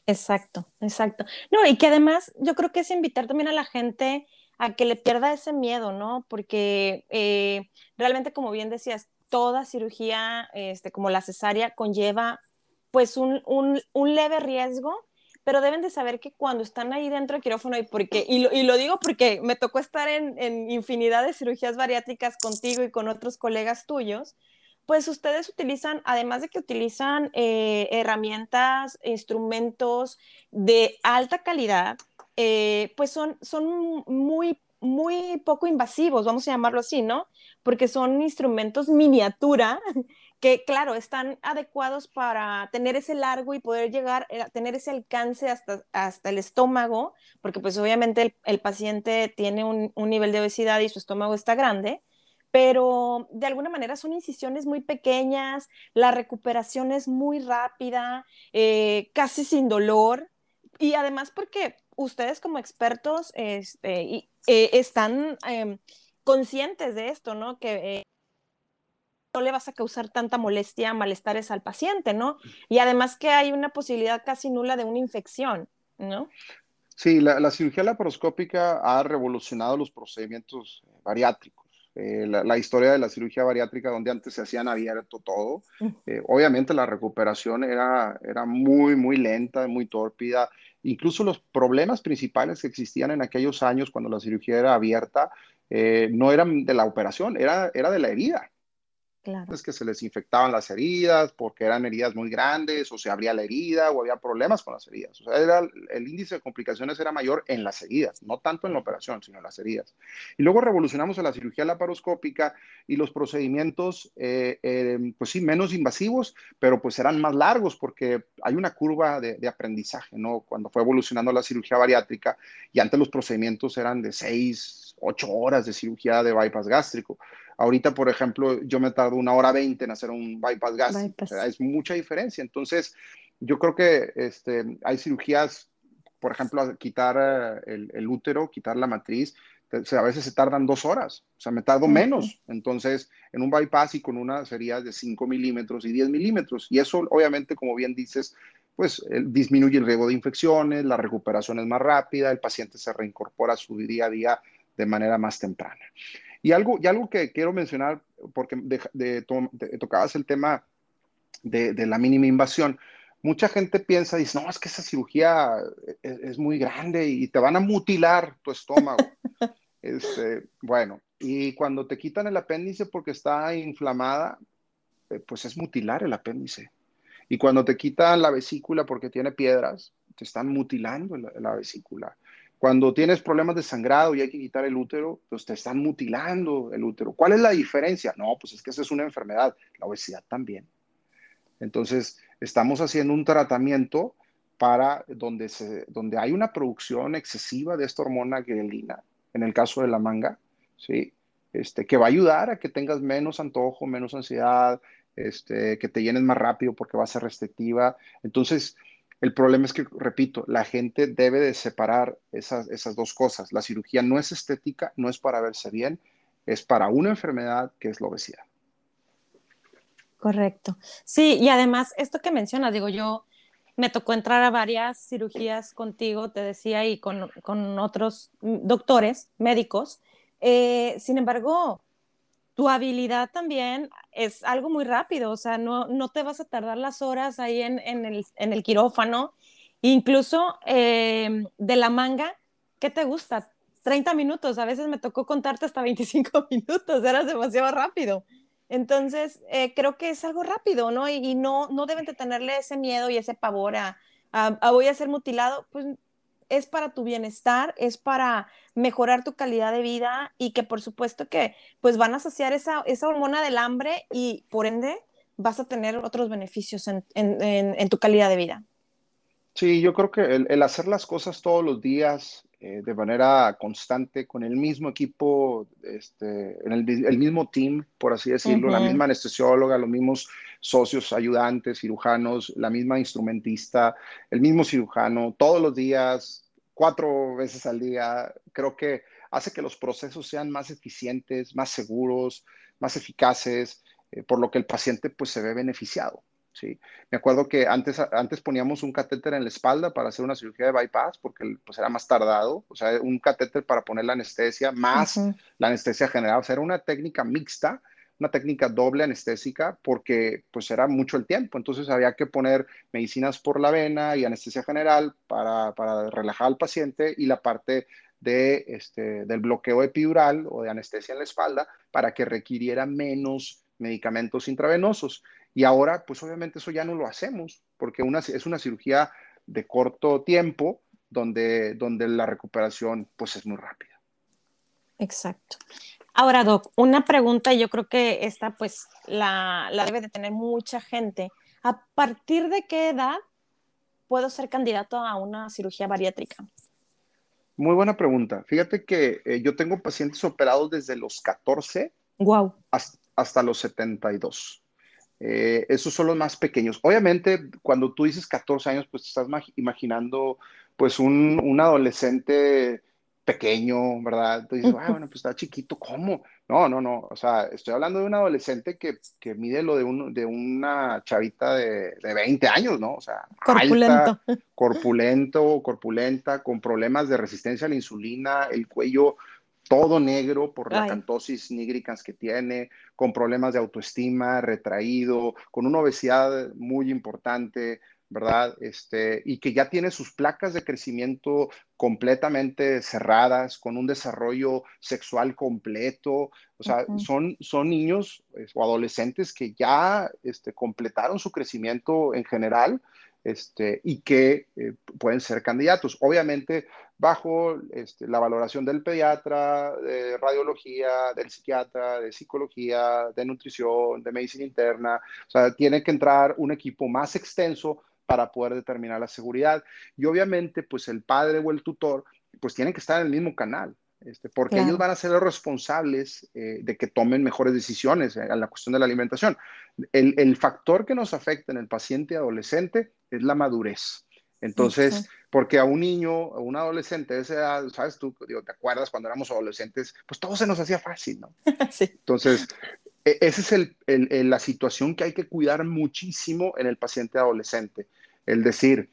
Exacto, exacto. No, y que además yo creo que es invitar también a la gente a que le pierda ese miedo, ¿no? Porque eh, realmente, como bien decías, toda cirugía, este, como la cesárea, conlleva pues un, leve riesgo, pero deben de saber que cuando están ahí dentro del quirófano, y, porque, y, lo, y lo digo porque me tocó estar en, en infinidad de cirugías bariátricas contigo y con otros colegas tuyos, pues ustedes utilizan, además de que utilizan eh, herramientas, instrumentos de alta calidad, eh, pues son, son muy, muy poco invasivos, vamos a llamarlo así, ¿no? Porque son instrumentos miniatura (laughs) que, claro, están adecuados para tener ese largo y poder llegar a eh, tener ese alcance hasta, hasta el estómago, porque pues obviamente el, paciente tiene un, un nivel de obesidad y su estómago está grande pero de alguna manera son incisiones muy pequeñas, la recuperación es muy rápida, eh, casi sin dolor, y además porque ustedes como expertos este, eh, están em, conscientes de esto, ¿no? Que eh, no le vas a causar tanta molestia, malestares al paciente, ¿no? Y además que hay una posibilidad casi nula de una infección, ¿no? Sí, la, la cirugía laparoscópica ha revolucionado los procedimientos bariátricos. Eh, la, historia de la cirugía bariátrica, donde antes se hacían abierto todo. Eh, obviamente la recuperación era, era muy, muy lenta, muy tórpida. Incluso los problemas principales que existían en aquellos años cuando la cirugía era abierta eh, no eran de la operación, era, era de la herida. Es que se les infectaban las heridas porque eran heridas muy grandes o se abría la herida o había problemas con las heridas. O sea, era, el índice de complicaciones era mayor en las heridas, no tanto en la operación, sino en las heridas. Y luego revolucionamos la cirugía laparoscópica y los procedimientos, eh, eh, pues sí, menos invasivos, pero pues eran más largos porque hay una curva de, de aprendizaje, ¿no? Cuando fue evolucionando la cirugía bariátrica y antes los procedimientos eran de seis, ocho horas de cirugía de bypass gástrico. Ahorita, por ejemplo, yo me tardo una hora veinte en hacer un bypass gástrico. es mucha diferencia. Entonces, yo creo que este, hay cirugías, por ejemplo, quitar eh, el, útero, quitar la matriz, a veces se tardan dos horas, o sea, me tardo menos. Entonces, en un bypass y con una sería de 5 milímetros y 10 milímetros. Y eso, obviamente, como bien dices, pues disminuye el riesgo de infecciones, la recuperación es más rápida, el paciente se reincorpora a su día a día de manera más temprana. Y algo, y algo que quiero mencionar, porque de, tocabas el tema de, la mínima invasión. Mucha gente piensa, dice, no, es que esa cirugía es, es muy grande y te van a mutilar tu estómago. (laughs) este, bueno, y cuando te quitan el apéndice porque está inflamada, eh, pues es mutilar el apéndice. Y cuando te quitan la vesícula porque tiene piedras, te están mutilando la vesícula. Cuando tienes problemas de sangrado y hay que quitar el útero, pues te están mutilando el útero. ¿Cuál es la diferencia? No, pues es que esa es una enfermedad, la obesidad también. Entonces, estamos haciendo un tratamiento para donde, se, donde hay una producción excesiva de esta hormona grelina, en el caso de la manga, ¿sí? Este, que va a ayudar a que tengas menos antojo, menos ansiedad, este, que te llenes más rápido porque va a ser restrictiva. Entonces, el problema es que, repito, la gente debe de separar esas, esas dos cosas. La cirugía no es estética, no es para verse bien, es para una enfermedad que es la obesidad. Correcto. Sí, y además, esto que mencionas, digo, yo me tocó entrar a varias cirugías contigo, te decía, y con, con otros doctores, médicos. Eh, sin embargo, tu habilidad también es algo muy rápido, o sea, no, no te vas a tardar las horas ahí en, en, el, en el, quirófano. Incluso eh, de la manga, ¿qué te gusta? 30 minutos, a veces me tocó contarte hasta 25 (laughs) minutos, eras demasiado rápido. Entonces, eh, creo que es algo rápido, ¿no? Y, no, no deben de tenerle ese miedo y ese pavor a, a, voy a ser mutilado, pues es para tu bienestar, es para mejorar tu calidad de vida y que por supuesto que pues van a saciar esa, esa hormona del hambre y por ende vas a tener otros beneficios en, en, en, tu calidad de vida. Sí, yo creo que el, el hacer las cosas todos los días, eh, de manera constante con el mismo equipo, este, en el, el, mismo team, por así decirlo, la misma anestesióloga, los mismos socios, ayudantes, cirujanos, la misma instrumentista, el mismo cirujano, todos los días, cuatro veces al día, creo que hace que los procesos sean más eficientes, más seguros, más eficaces, eh, por lo que el paciente pues se ve beneficiado. ¿sí? Me acuerdo que antes, antes poníamos un catéter en la espalda para hacer una cirugía de bypass porque pues, era más tardado, o sea, un catéter para poner la anestesia más la anestesia general, o sea, era una técnica mixta, una técnica doble anestésica porque pues era mucho el tiempo, entonces había que poner medicinas por la vena y anestesia general para, para relajar al paciente y la parte de, este, del bloqueo epidural o de anestesia en la espalda para que requiriera menos medicamentos intravenosos. Y ahora, pues obviamente eso ya no lo hacemos, porque una, es una cirugía de corto tiempo donde, donde la recuperación pues es muy rápida. Exacto. Ahora, Doc, una pregunta, yo creo que esta pues la, la debe de tener mucha gente. ¿A partir de qué edad puedo ser candidato a una cirugía bariátrica? Muy buena pregunta. Fíjate que eh, yo tengo pacientes operados desde los 14 wow. hasta, hasta los 72. Eh, esos son los más pequeños. Obviamente, cuando tú dices 14 años, pues te estás imaginando pues un, un adolescente pequeño, ¿verdad? Tú dices, ah, bueno, pues está chiquito, ¿cómo? No, no, no, o sea, estoy hablando de un adolescente que, que mide lo de, un, de una chavita de, de, 20 años, ¿no? O sea, corpulento. Alta, corpulento, corpulenta, con problemas de resistencia a la insulina, el cuello todo negro por la cantosis nigricans que tiene, con problemas de autoestima, retraído, con una obesidad muy importante, ¿verdad? Este, y que ya tiene sus placas de crecimiento completamente cerradas, con un desarrollo sexual completo. O sea, son, son niños o adolescentes que ya este, completaron su crecimiento en general este, y que eh, pueden ser candidatos. Obviamente, bajo este, la valoración del pediatra, de radiología, del psiquiatra, de psicología, de nutrición, de medicina interna. O sea, tiene que entrar un equipo más extenso para poder determinar la seguridad. Y obviamente, pues el padre o el tutor, pues tienen que estar en el mismo canal. Este, porque ellos van a ser los responsables eh, de que tomen mejores decisiones en la cuestión de la alimentación. El, el, factor que nos afecta en el paciente adolescente es la madurez. Entonces, porque a un niño, a un adolescente de esa edad, ¿sabes? Tú, digo, ¿te acuerdas cuando éramos adolescentes? Pues todo se nos hacía fácil, ¿no? (laughs) sí. Entonces, e, esa es el, el, la situación que hay que cuidar muchísimo en el paciente adolescente. El decir,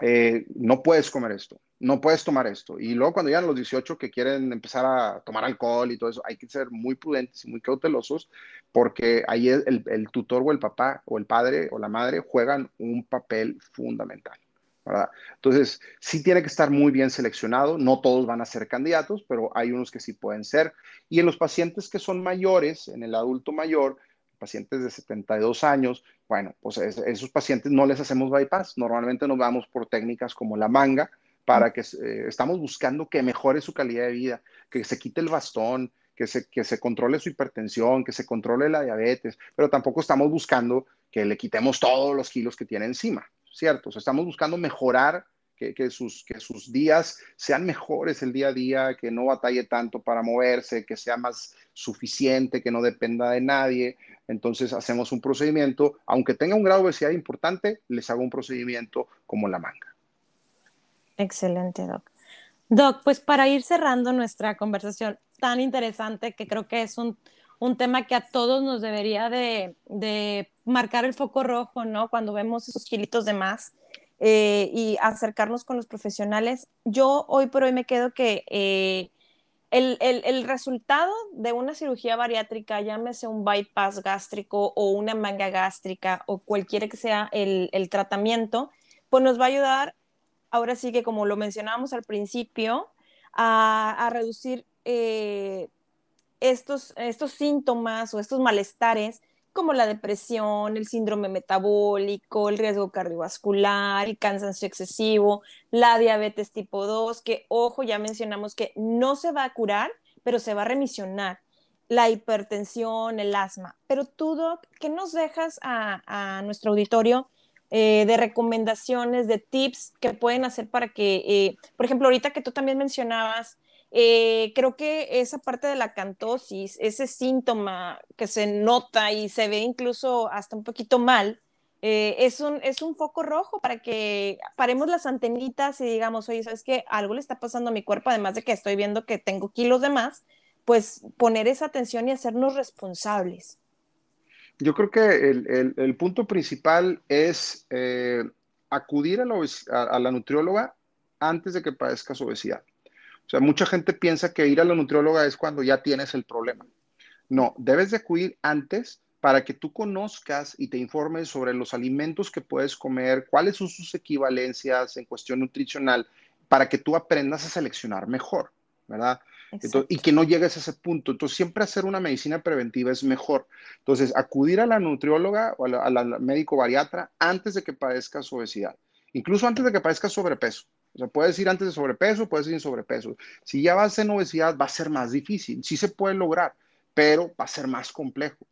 eh, no puedes comer esto, no puedes tomar esto. Y luego cuando llegan los 18 que quieren empezar a tomar alcohol y todo eso, hay que ser muy prudentes y muy cautelosos porque ahí el, tutor o el papá o el padre o la madre juegan un papel fundamental. ¿verdad? Entonces, sí tiene que estar muy bien seleccionado. No todos van a ser candidatos, pero hay unos que sí pueden ser. Y en los pacientes que son mayores, en el adulto mayor, pacientes de 72 años, bueno, pues esos pacientes no les hacemos bypass. Normalmente nos vamos por técnicas como la manga, para que eh, estamos buscando que mejore su calidad de vida, que se quite el bastón, que se, que se controle su hipertensión, que se controle la diabetes, pero tampoco estamos buscando que le quitemos todos los kilos que tiene encima, ¿cierto? O sea, estamos buscando mejorar que, sus, que sus días sean mejores el día a día, que no batalle tanto para moverse, que sea más suficiente, que no dependa de nadie. Entonces hacemos un procedimiento, aunque tenga un grado de obesidad importante, les hago un procedimiento como la manga. Excelente, Doc. Doc, pues para ir cerrando nuestra conversación tan interesante, que creo que es un, un tema que a todos nos debería de, de, marcar el foco rojo, ¿no? Cuando vemos esos kilitos de más eh, y acercarnos con los profesionales. Yo hoy por hoy me quedo que eh, el, el, resultado de una cirugía bariátrica, llámese un bypass gástrico o una manga gástrica o cualquiera que sea el, el tratamiento, pues nos va a ayudar, ahora sí que como lo mencionábamos al principio, a, a reducir eh, estos, estos síntomas o estos malestares como la depresión, el síndrome metabólico, el riesgo cardiovascular, el cansancio excesivo, la diabetes tipo 2, que ojo, ya mencionamos que no se va a curar, pero se va a remisionar, la hipertensión, el asma. Pero tú, Doc, ¿qué nos dejas a, nuestro auditorio eh, de recomendaciones, de tips que pueden hacer para que, eh, por ejemplo, ahorita que tú también mencionabas eh, creo que esa parte de la cantosis, ese síntoma que se nota y se ve incluso hasta un poquito mal, eh, es, un, es un foco rojo para que paremos las antenitas y digamos, oye, ¿sabes qué? Algo le está pasando a mi cuerpo, además de que estoy viendo que tengo kilos de más, pues poner esa atención y hacernos responsables. Yo creo que el, el, punto principal es eh, acudir a la, a la nutrióloga antes de que padezcas obesidad. O sea, mucha gente piensa que ir a la nutrióloga es cuando ya tienes el problema. No, debes de acudir antes para que tú conozcas y te informes sobre los alimentos que puedes comer, cuáles son sus equivalencias en cuestión nutricional, para que tú aprendas a seleccionar mejor, ¿verdad? y que no llegues a ese punto. Entonces, siempre hacer una medicina preventiva es mejor. Entonces, acudir a la nutrióloga o a la, médico bariatra antes de que padezcas obesidad, incluso antes de que padezcas sobrepeso. O sea, puedes ir antes de sobrepeso, puedes ir en sobrepeso. Si ya vas en obesidad, va a ser más difícil. Sí se puede lograr, pero va a ser más complejo.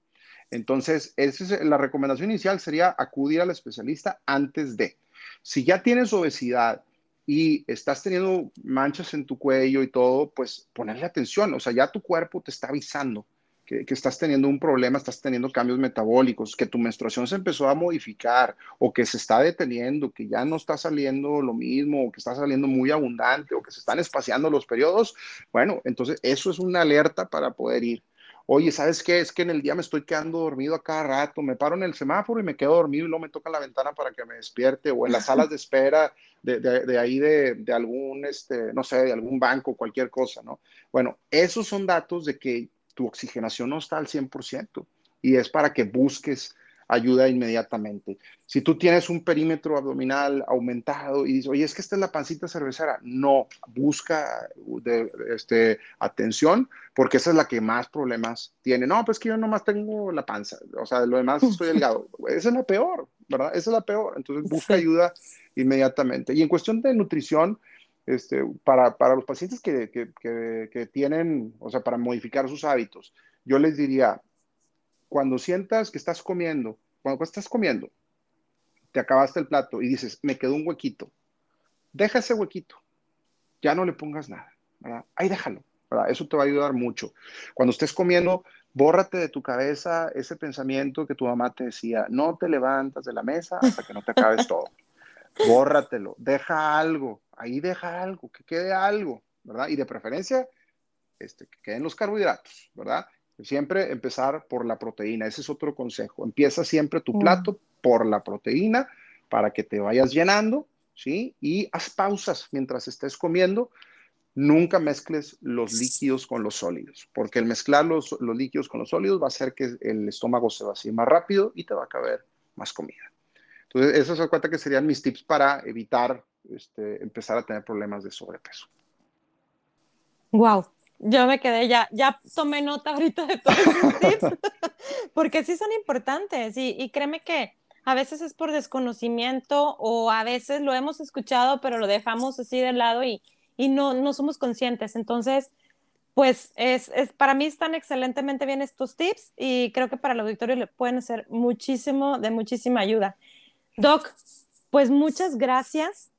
Entonces, esa es la recomendación inicial sería acudir al especialista antes de. Si ya tienes obesidad y estás teniendo manchas en tu cuello y todo, pues ponerle atención. O sea, ya tu cuerpo te está avisando que, estás teniendo un problema, estás teniendo cambios metabólicos, que tu menstruación se empezó a modificar o que se está deteniendo, que ya no está saliendo lo mismo, o que está saliendo muy abundante o que se están espaciando los periodos, bueno, entonces eso es una alerta para poder ir. Oye, ¿sabes qué? Es que en el día me estoy quedando dormido a cada rato, me paro en el semáforo y me quedo dormido y luego me toca la ventana para que me despierte o en las salas de espera de, ahí de, de, algún, este, no sé, de algún banco, cualquier cosa, ¿no? Bueno, esos son datos de que tu oxigenación no está al 100% y es para que busques ayuda inmediatamente. Si tú tienes un perímetro abdominal aumentado y dices, oye, es que esta es la pancita cervecera, no, busca de, este, atención porque esa es la que más problemas tiene. No, pues que yo nomás tengo la panza, o sea, de lo demás estoy (laughs) delgado. Esa es la peor, ¿verdad? Esa es la peor. Entonces busca ayuda inmediatamente. Y en cuestión de nutrición, este, para, para, los pacientes que, que, que, tienen, o sea, para modificar sus hábitos, yo les diría, cuando sientas que estás comiendo, cuando estás comiendo, te acabaste el plato y dices, me quedó un huequito, deja ese huequito, ya no le pongas nada, ¿verdad? Ahí déjalo. Eso te va a ayudar mucho. Cuando estés comiendo, bórrate de tu cabeza ese pensamiento que tu mamá te decía, no te levantas de la mesa hasta que no te acabes todo. Bórratelo, deja algo, ahí deja algo, que quede algo, ¿verdad? Y de preferencia, este, que queden los carbohidratos, ¿verdad? Siempre empezar por la proteína, ese es otro consejo. Empieza siempre tu plato por la proteína para que te vayas llenando, ¿sí? Y haz pausas mientras estés comiendo. Nunca mezcles los líquidos con los sólidos, porque el mezclar los, los líquidos con los sólidos va a hacer que el estómago se vacíe más rápido y te va a caber más comida. Entonces, eso se cuenta que serían mis tips para evitar este, empezar a tener problemas de sobrepeso. Wow, yo me quedé ya, ya tomé nota ahorita de todos los (laughs) tips, (laughs) porque sí son importantes y, y, créeme que a veces es por desconocimiento o a veces lo hemos escuchado, pero lo dejamos así de lado y, y no, no somos conscientes. Entonces, pues es, es, para mí están excelentemente bien estos tips y creo que para el auditorio le pueden ser muchísimo, de muchísima ayuda. Doc, pues muchas gracias.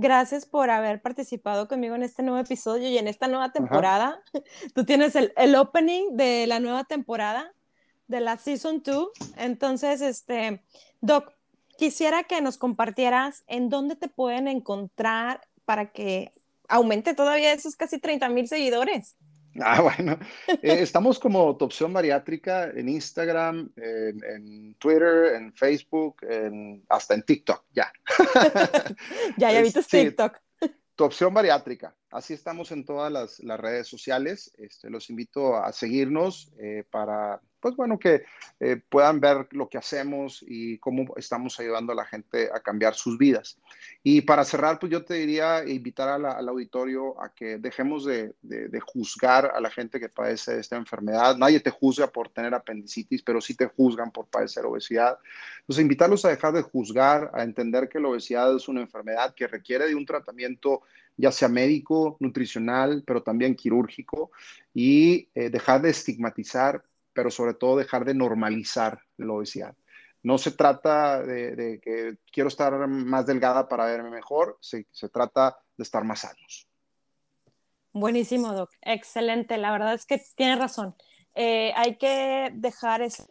Gracias por haber participado conmigo en este nuevo episodio y en esta nueva temporada. (laughs) Tú tienes el, el, opening de la nueva temporada, de la Season 2. Entonces, este, Doc, quisiera que nos compartieras en dónde te pueden encontrar para que aumente todavía esos casi 30 mil seguidores. Ah, bueno. Eh, estamos como tu opción bariátrica en Instagram, en, Twitter, en Facebook, en, hasta en TikTok, ya. (laughs) ya, ya viste TikTok. Tu opción bariátrica. Así estamos en todas las, redes sociales. Este, los invito a seguirnos eh, para pues bueno, que eh, puedan ver lo que hacemos y cómo estamos ayudando a la gente a cambiar sus vidas. Y para cerrar, pues yo te diría invitar al auditorio a que dejemos de, juzgar a la gente que padece esta enfermedad. Nadie te juzga por tener apendicitis, pero sí te juzgan por padecer obesidad. Entonces, invitarlos a dejar de juzgar, a entender que la obesidad es una enfermedad que requiere de un tratamiento ya sea médico, nutricional, pero también quirúrgico, y eh, dejar de estigmatizar pero sobre todo dejar de normalizar la obesidad. No se trata de, que quiero estar más delgada para verme mejor, se, se trata de estar más sanos. Buenísimo, Doc. Excelente. La verdad es que tiene razón. Eh, hay que dejar eso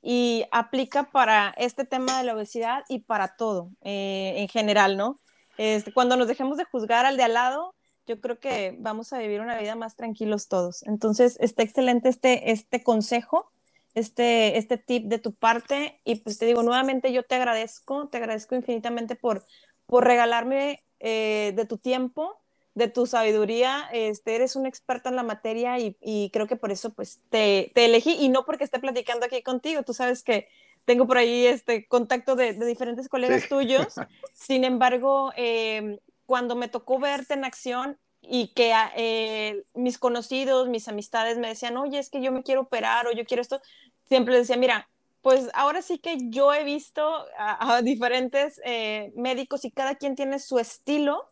y aplica para este tema de la obesidad y para todo eh, en general, ¿no? Este, cuando nos dejemos de juzgar al de al lado, yo creo que vamos a vivir una vida más tranquilos todos. Entonces, está excelente este, este consejo, este, este tip de tu parte. Y pues te digo, nuevamente yo te agradezco, te agradezco infinitamente por, por regalarme eh, de tu tiempo, de tu sabiduría. Este, eres un experto en la materia y, creo que por eso pues te, te, elegí y no porque esté platicando aquí contigo. Tú sabes que tengo por ahí este contacto de, diferentes colegas tuyos. (laughs) Sin embargo, eh, cuando me tocó verte en acción y que eh, mis conocidos, mis amistades me decían, oye, es que yo me quiero operar o yo quiero esto, siempre les decía, mira, pues ahora sí que yo he visto a, diferentes eh, médicos y cada quien tiene su estilo,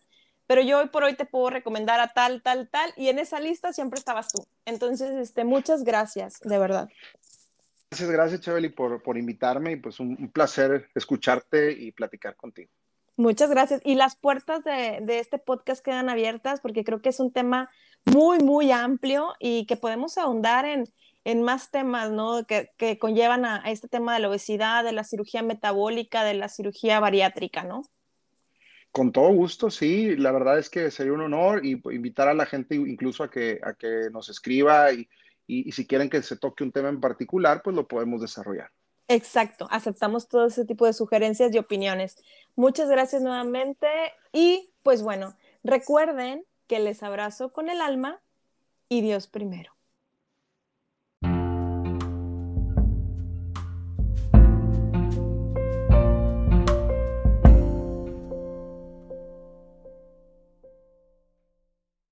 pero yo hoy por hoy te puedo recomendar a tal, tal, tal, y en esa lista siempre estabas tú. Entonces, este, muchas gracias, de verdad. Gracias, gracias, Chabeli, por, por invitarme y pues un placer escucharte y platicar contigo. Muchas gracias. Y las puertas de, este podcast quedan abiertas porque creo que es un tema muy, muy amplio y que podemos ahondar en, más temas, ¿no? Que, conllevan a, este tema de la obesidad, de la cirugía metabólica, de la cirugía bariátrica, ¿no? Con todo gusto, sí. La verdad es que sería un honor y invitar a la gente incluso a que, a que nos escriba y, si quieren que se toque un tema en particular, pues lo podemos desarrollar. Exacto, aceptamos todo ese tipo de sugerencias y opiniones. Muchas gracias nuevamente y pues bueno, recuerden que les abrazo con el alma y Dios primero.